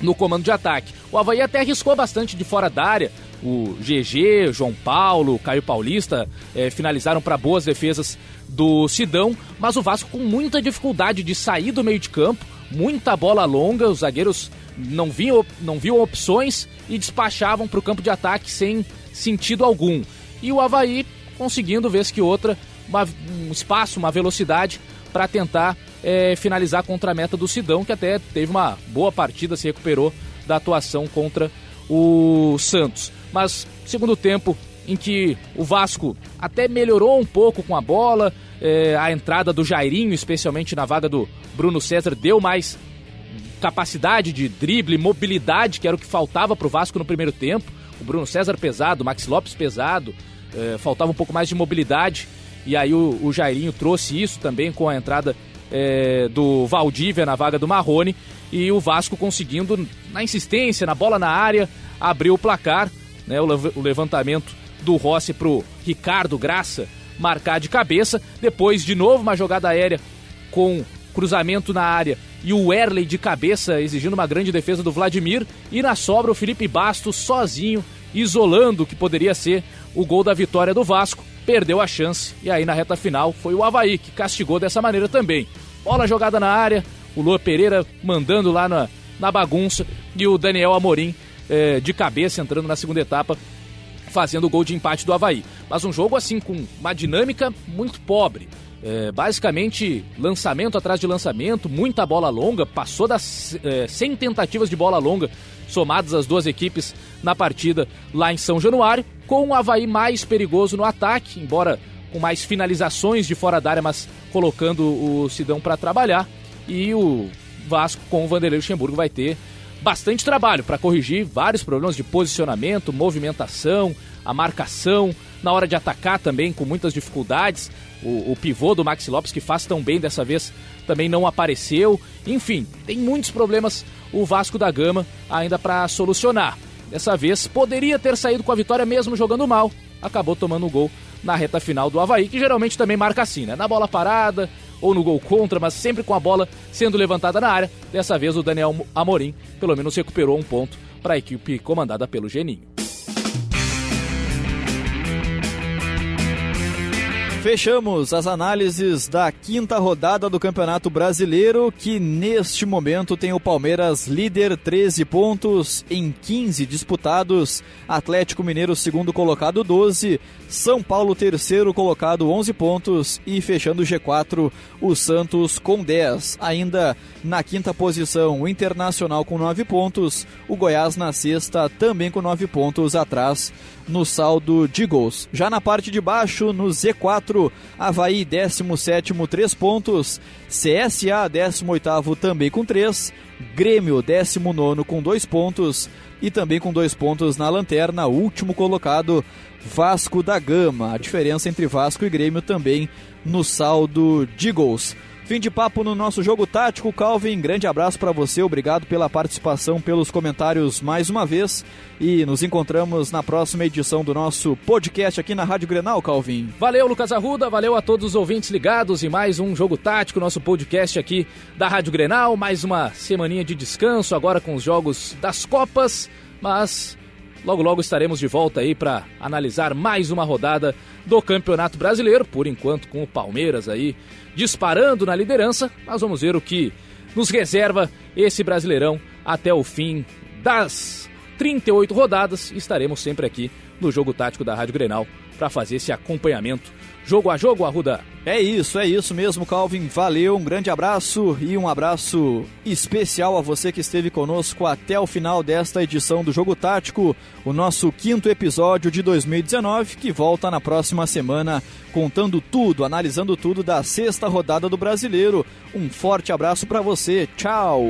no comando de ataque. O Havaí até arriscou bastante de fora da área, o GG, João Paulo, Caio Paulista é, finalizaram para boas defesas do Sidão, mas o Vasco com muita dificuldade de sair do meio de campo, muita bola longa, os zagueiros não viam, não viam opções e despachavam para o campo de ataque sem sentido algum. E o Havaí conseguindo, vez que outra, uma, um espaço, uma velocidade para tentar é, finalizar contra a meta do Sidão, que até teve uma boa partida, se recuperou da atuação contra o Santos. Mas segundo tempo em que o Vasco até melhorou um pouco com a bola, é, a entrada do Jairinho, especialmente na vaga do Bruno César, deu mais capacidade de drible, mobilidade, que era o que faltava para o Vasco no primeiro tempo. O Bruno César pesado, o Max Lopes pesado, é, faltava um pouco mais de mobilidade. E aí o, o Jairinho trouxe isso também com a entrada é, do Valdívia na vaga do Marrone. E o Vasco conseguindo, na insistência, na bola na área, abrir o placar. Né, o, o levantamento do Rossi para o Ricardo Graça marcar de cabeça. Depois, de novo, uma jogada aérea com cruzamento na área e o Erley de cabeça exigindo uma grande defesa do Vladimir. E na sobra o Felipe Bastos sozinho, isolando o que poderia ser o gol da vitória do Vasco. Perdeu a chance e aí na reta final foi o Havaí que castigou dessa maneira também. Bola jogada na área, o Lua Pereira mandando lá na, na bagunça e o Daniel Amorim eh, de cabeça entrando na segunda etapa fazendo o gol de empate do Havaí. Mas um jogo assim com uma dinâmica muito pobre. É, basicamente, lançamento atrás de lançamento, muita bola longa, passou das é, 100 tentativas de bola longa somadas as duas equipes na partida lá em São Januário, com o Havaí mais perigoso no ataque, embora com mais finalizações de fora da área, mas colocando o Sidão para trabalhar, e o Vasco com o Vanderlei Luxemburgo vai ter bastante trabalho para corrigir vários problemas de posicionamento, movimentação, a marcação, na hora de atacar também com muitas dificuldades. O, o pivô do Maxi Lopes, que faz tão bem dessa vez, também não apareceu. Enfim, tem muitos problemas o Vasco da Gama ainda para solucionar. Dessa vez poderia ter saído com a vitória mesmo jogando mal. Acabou tomando o gol na reta final do Havaí, que geralmente também marca assim, né? Na bola parada ou no gol contra, mas sempre com a bola sendo levantada na área. Dessa vez o Daniel Amorim pelo menos recuperou um ponto para a equipe comandada pelo Geninho. Fechamos as análises da quinta rodada do Campeonato Brasileiro, que neste momento tem o Palmeiras líder 13 pontos em 15 disputados, Atlético Mineiro segundo colocado 12, São Paulo terceiro colocado 11 pontos. E fechando o G4 o Santos com 10. Ainda na quinta posição o Internacional com 9 pontos, o Goiás na sexta também com 9 pontos atrás no saldo de gols. Já na parte de baixo, no Z4, Havaí 17, 3 pontos, CSA 18 também com 3, Grêmio 19 com 2 pontos e também com 2 pontos na lanterna, último colocado Vasco da Gama. A diferença entre Vasco e Grêmio também no saldo de gols. Fim de papo no nosso jogo tático, Calvin. Grande abraço para você, obrigado pela participação, pelos comentários mais uma vez. E nos encontramos na próxima edição do nosso podcast aqui na Rádio Grenal, Calvin. Valeu, Lucas Arruda, valeu a todos os ouvintes ligados e mais um jogo tático, nosso podcast aqui da Rádio Grenal. Mais uma semaninha de descanso agora com os jogos das Copas, mas Logo, logo estaremos de volta aí para analisar mais uma rodada do Campeonato Brasileiro, por enquanto com o Palmeiras aí disparando na liderança, mas vamos ver o que nos reserva esse Brasileirão até o fim das 38 rodadas. Estaremos sempre aqui no Jogo Tático da Rádio Grenal para fazer esse acompanhamento jogo a jogo, Arruda. É isso, é isso mesmo, Calvin. Valeu, um grande abraço e um abraço especial a você que esteve conosco até o final desta edição do Jogo Tático, o nosso quinto episódio de 2019, que volta na próxima semana contando tudo, analisando tudo da sexta rodada do Brasileiro. Um forte abraço para você, tchau!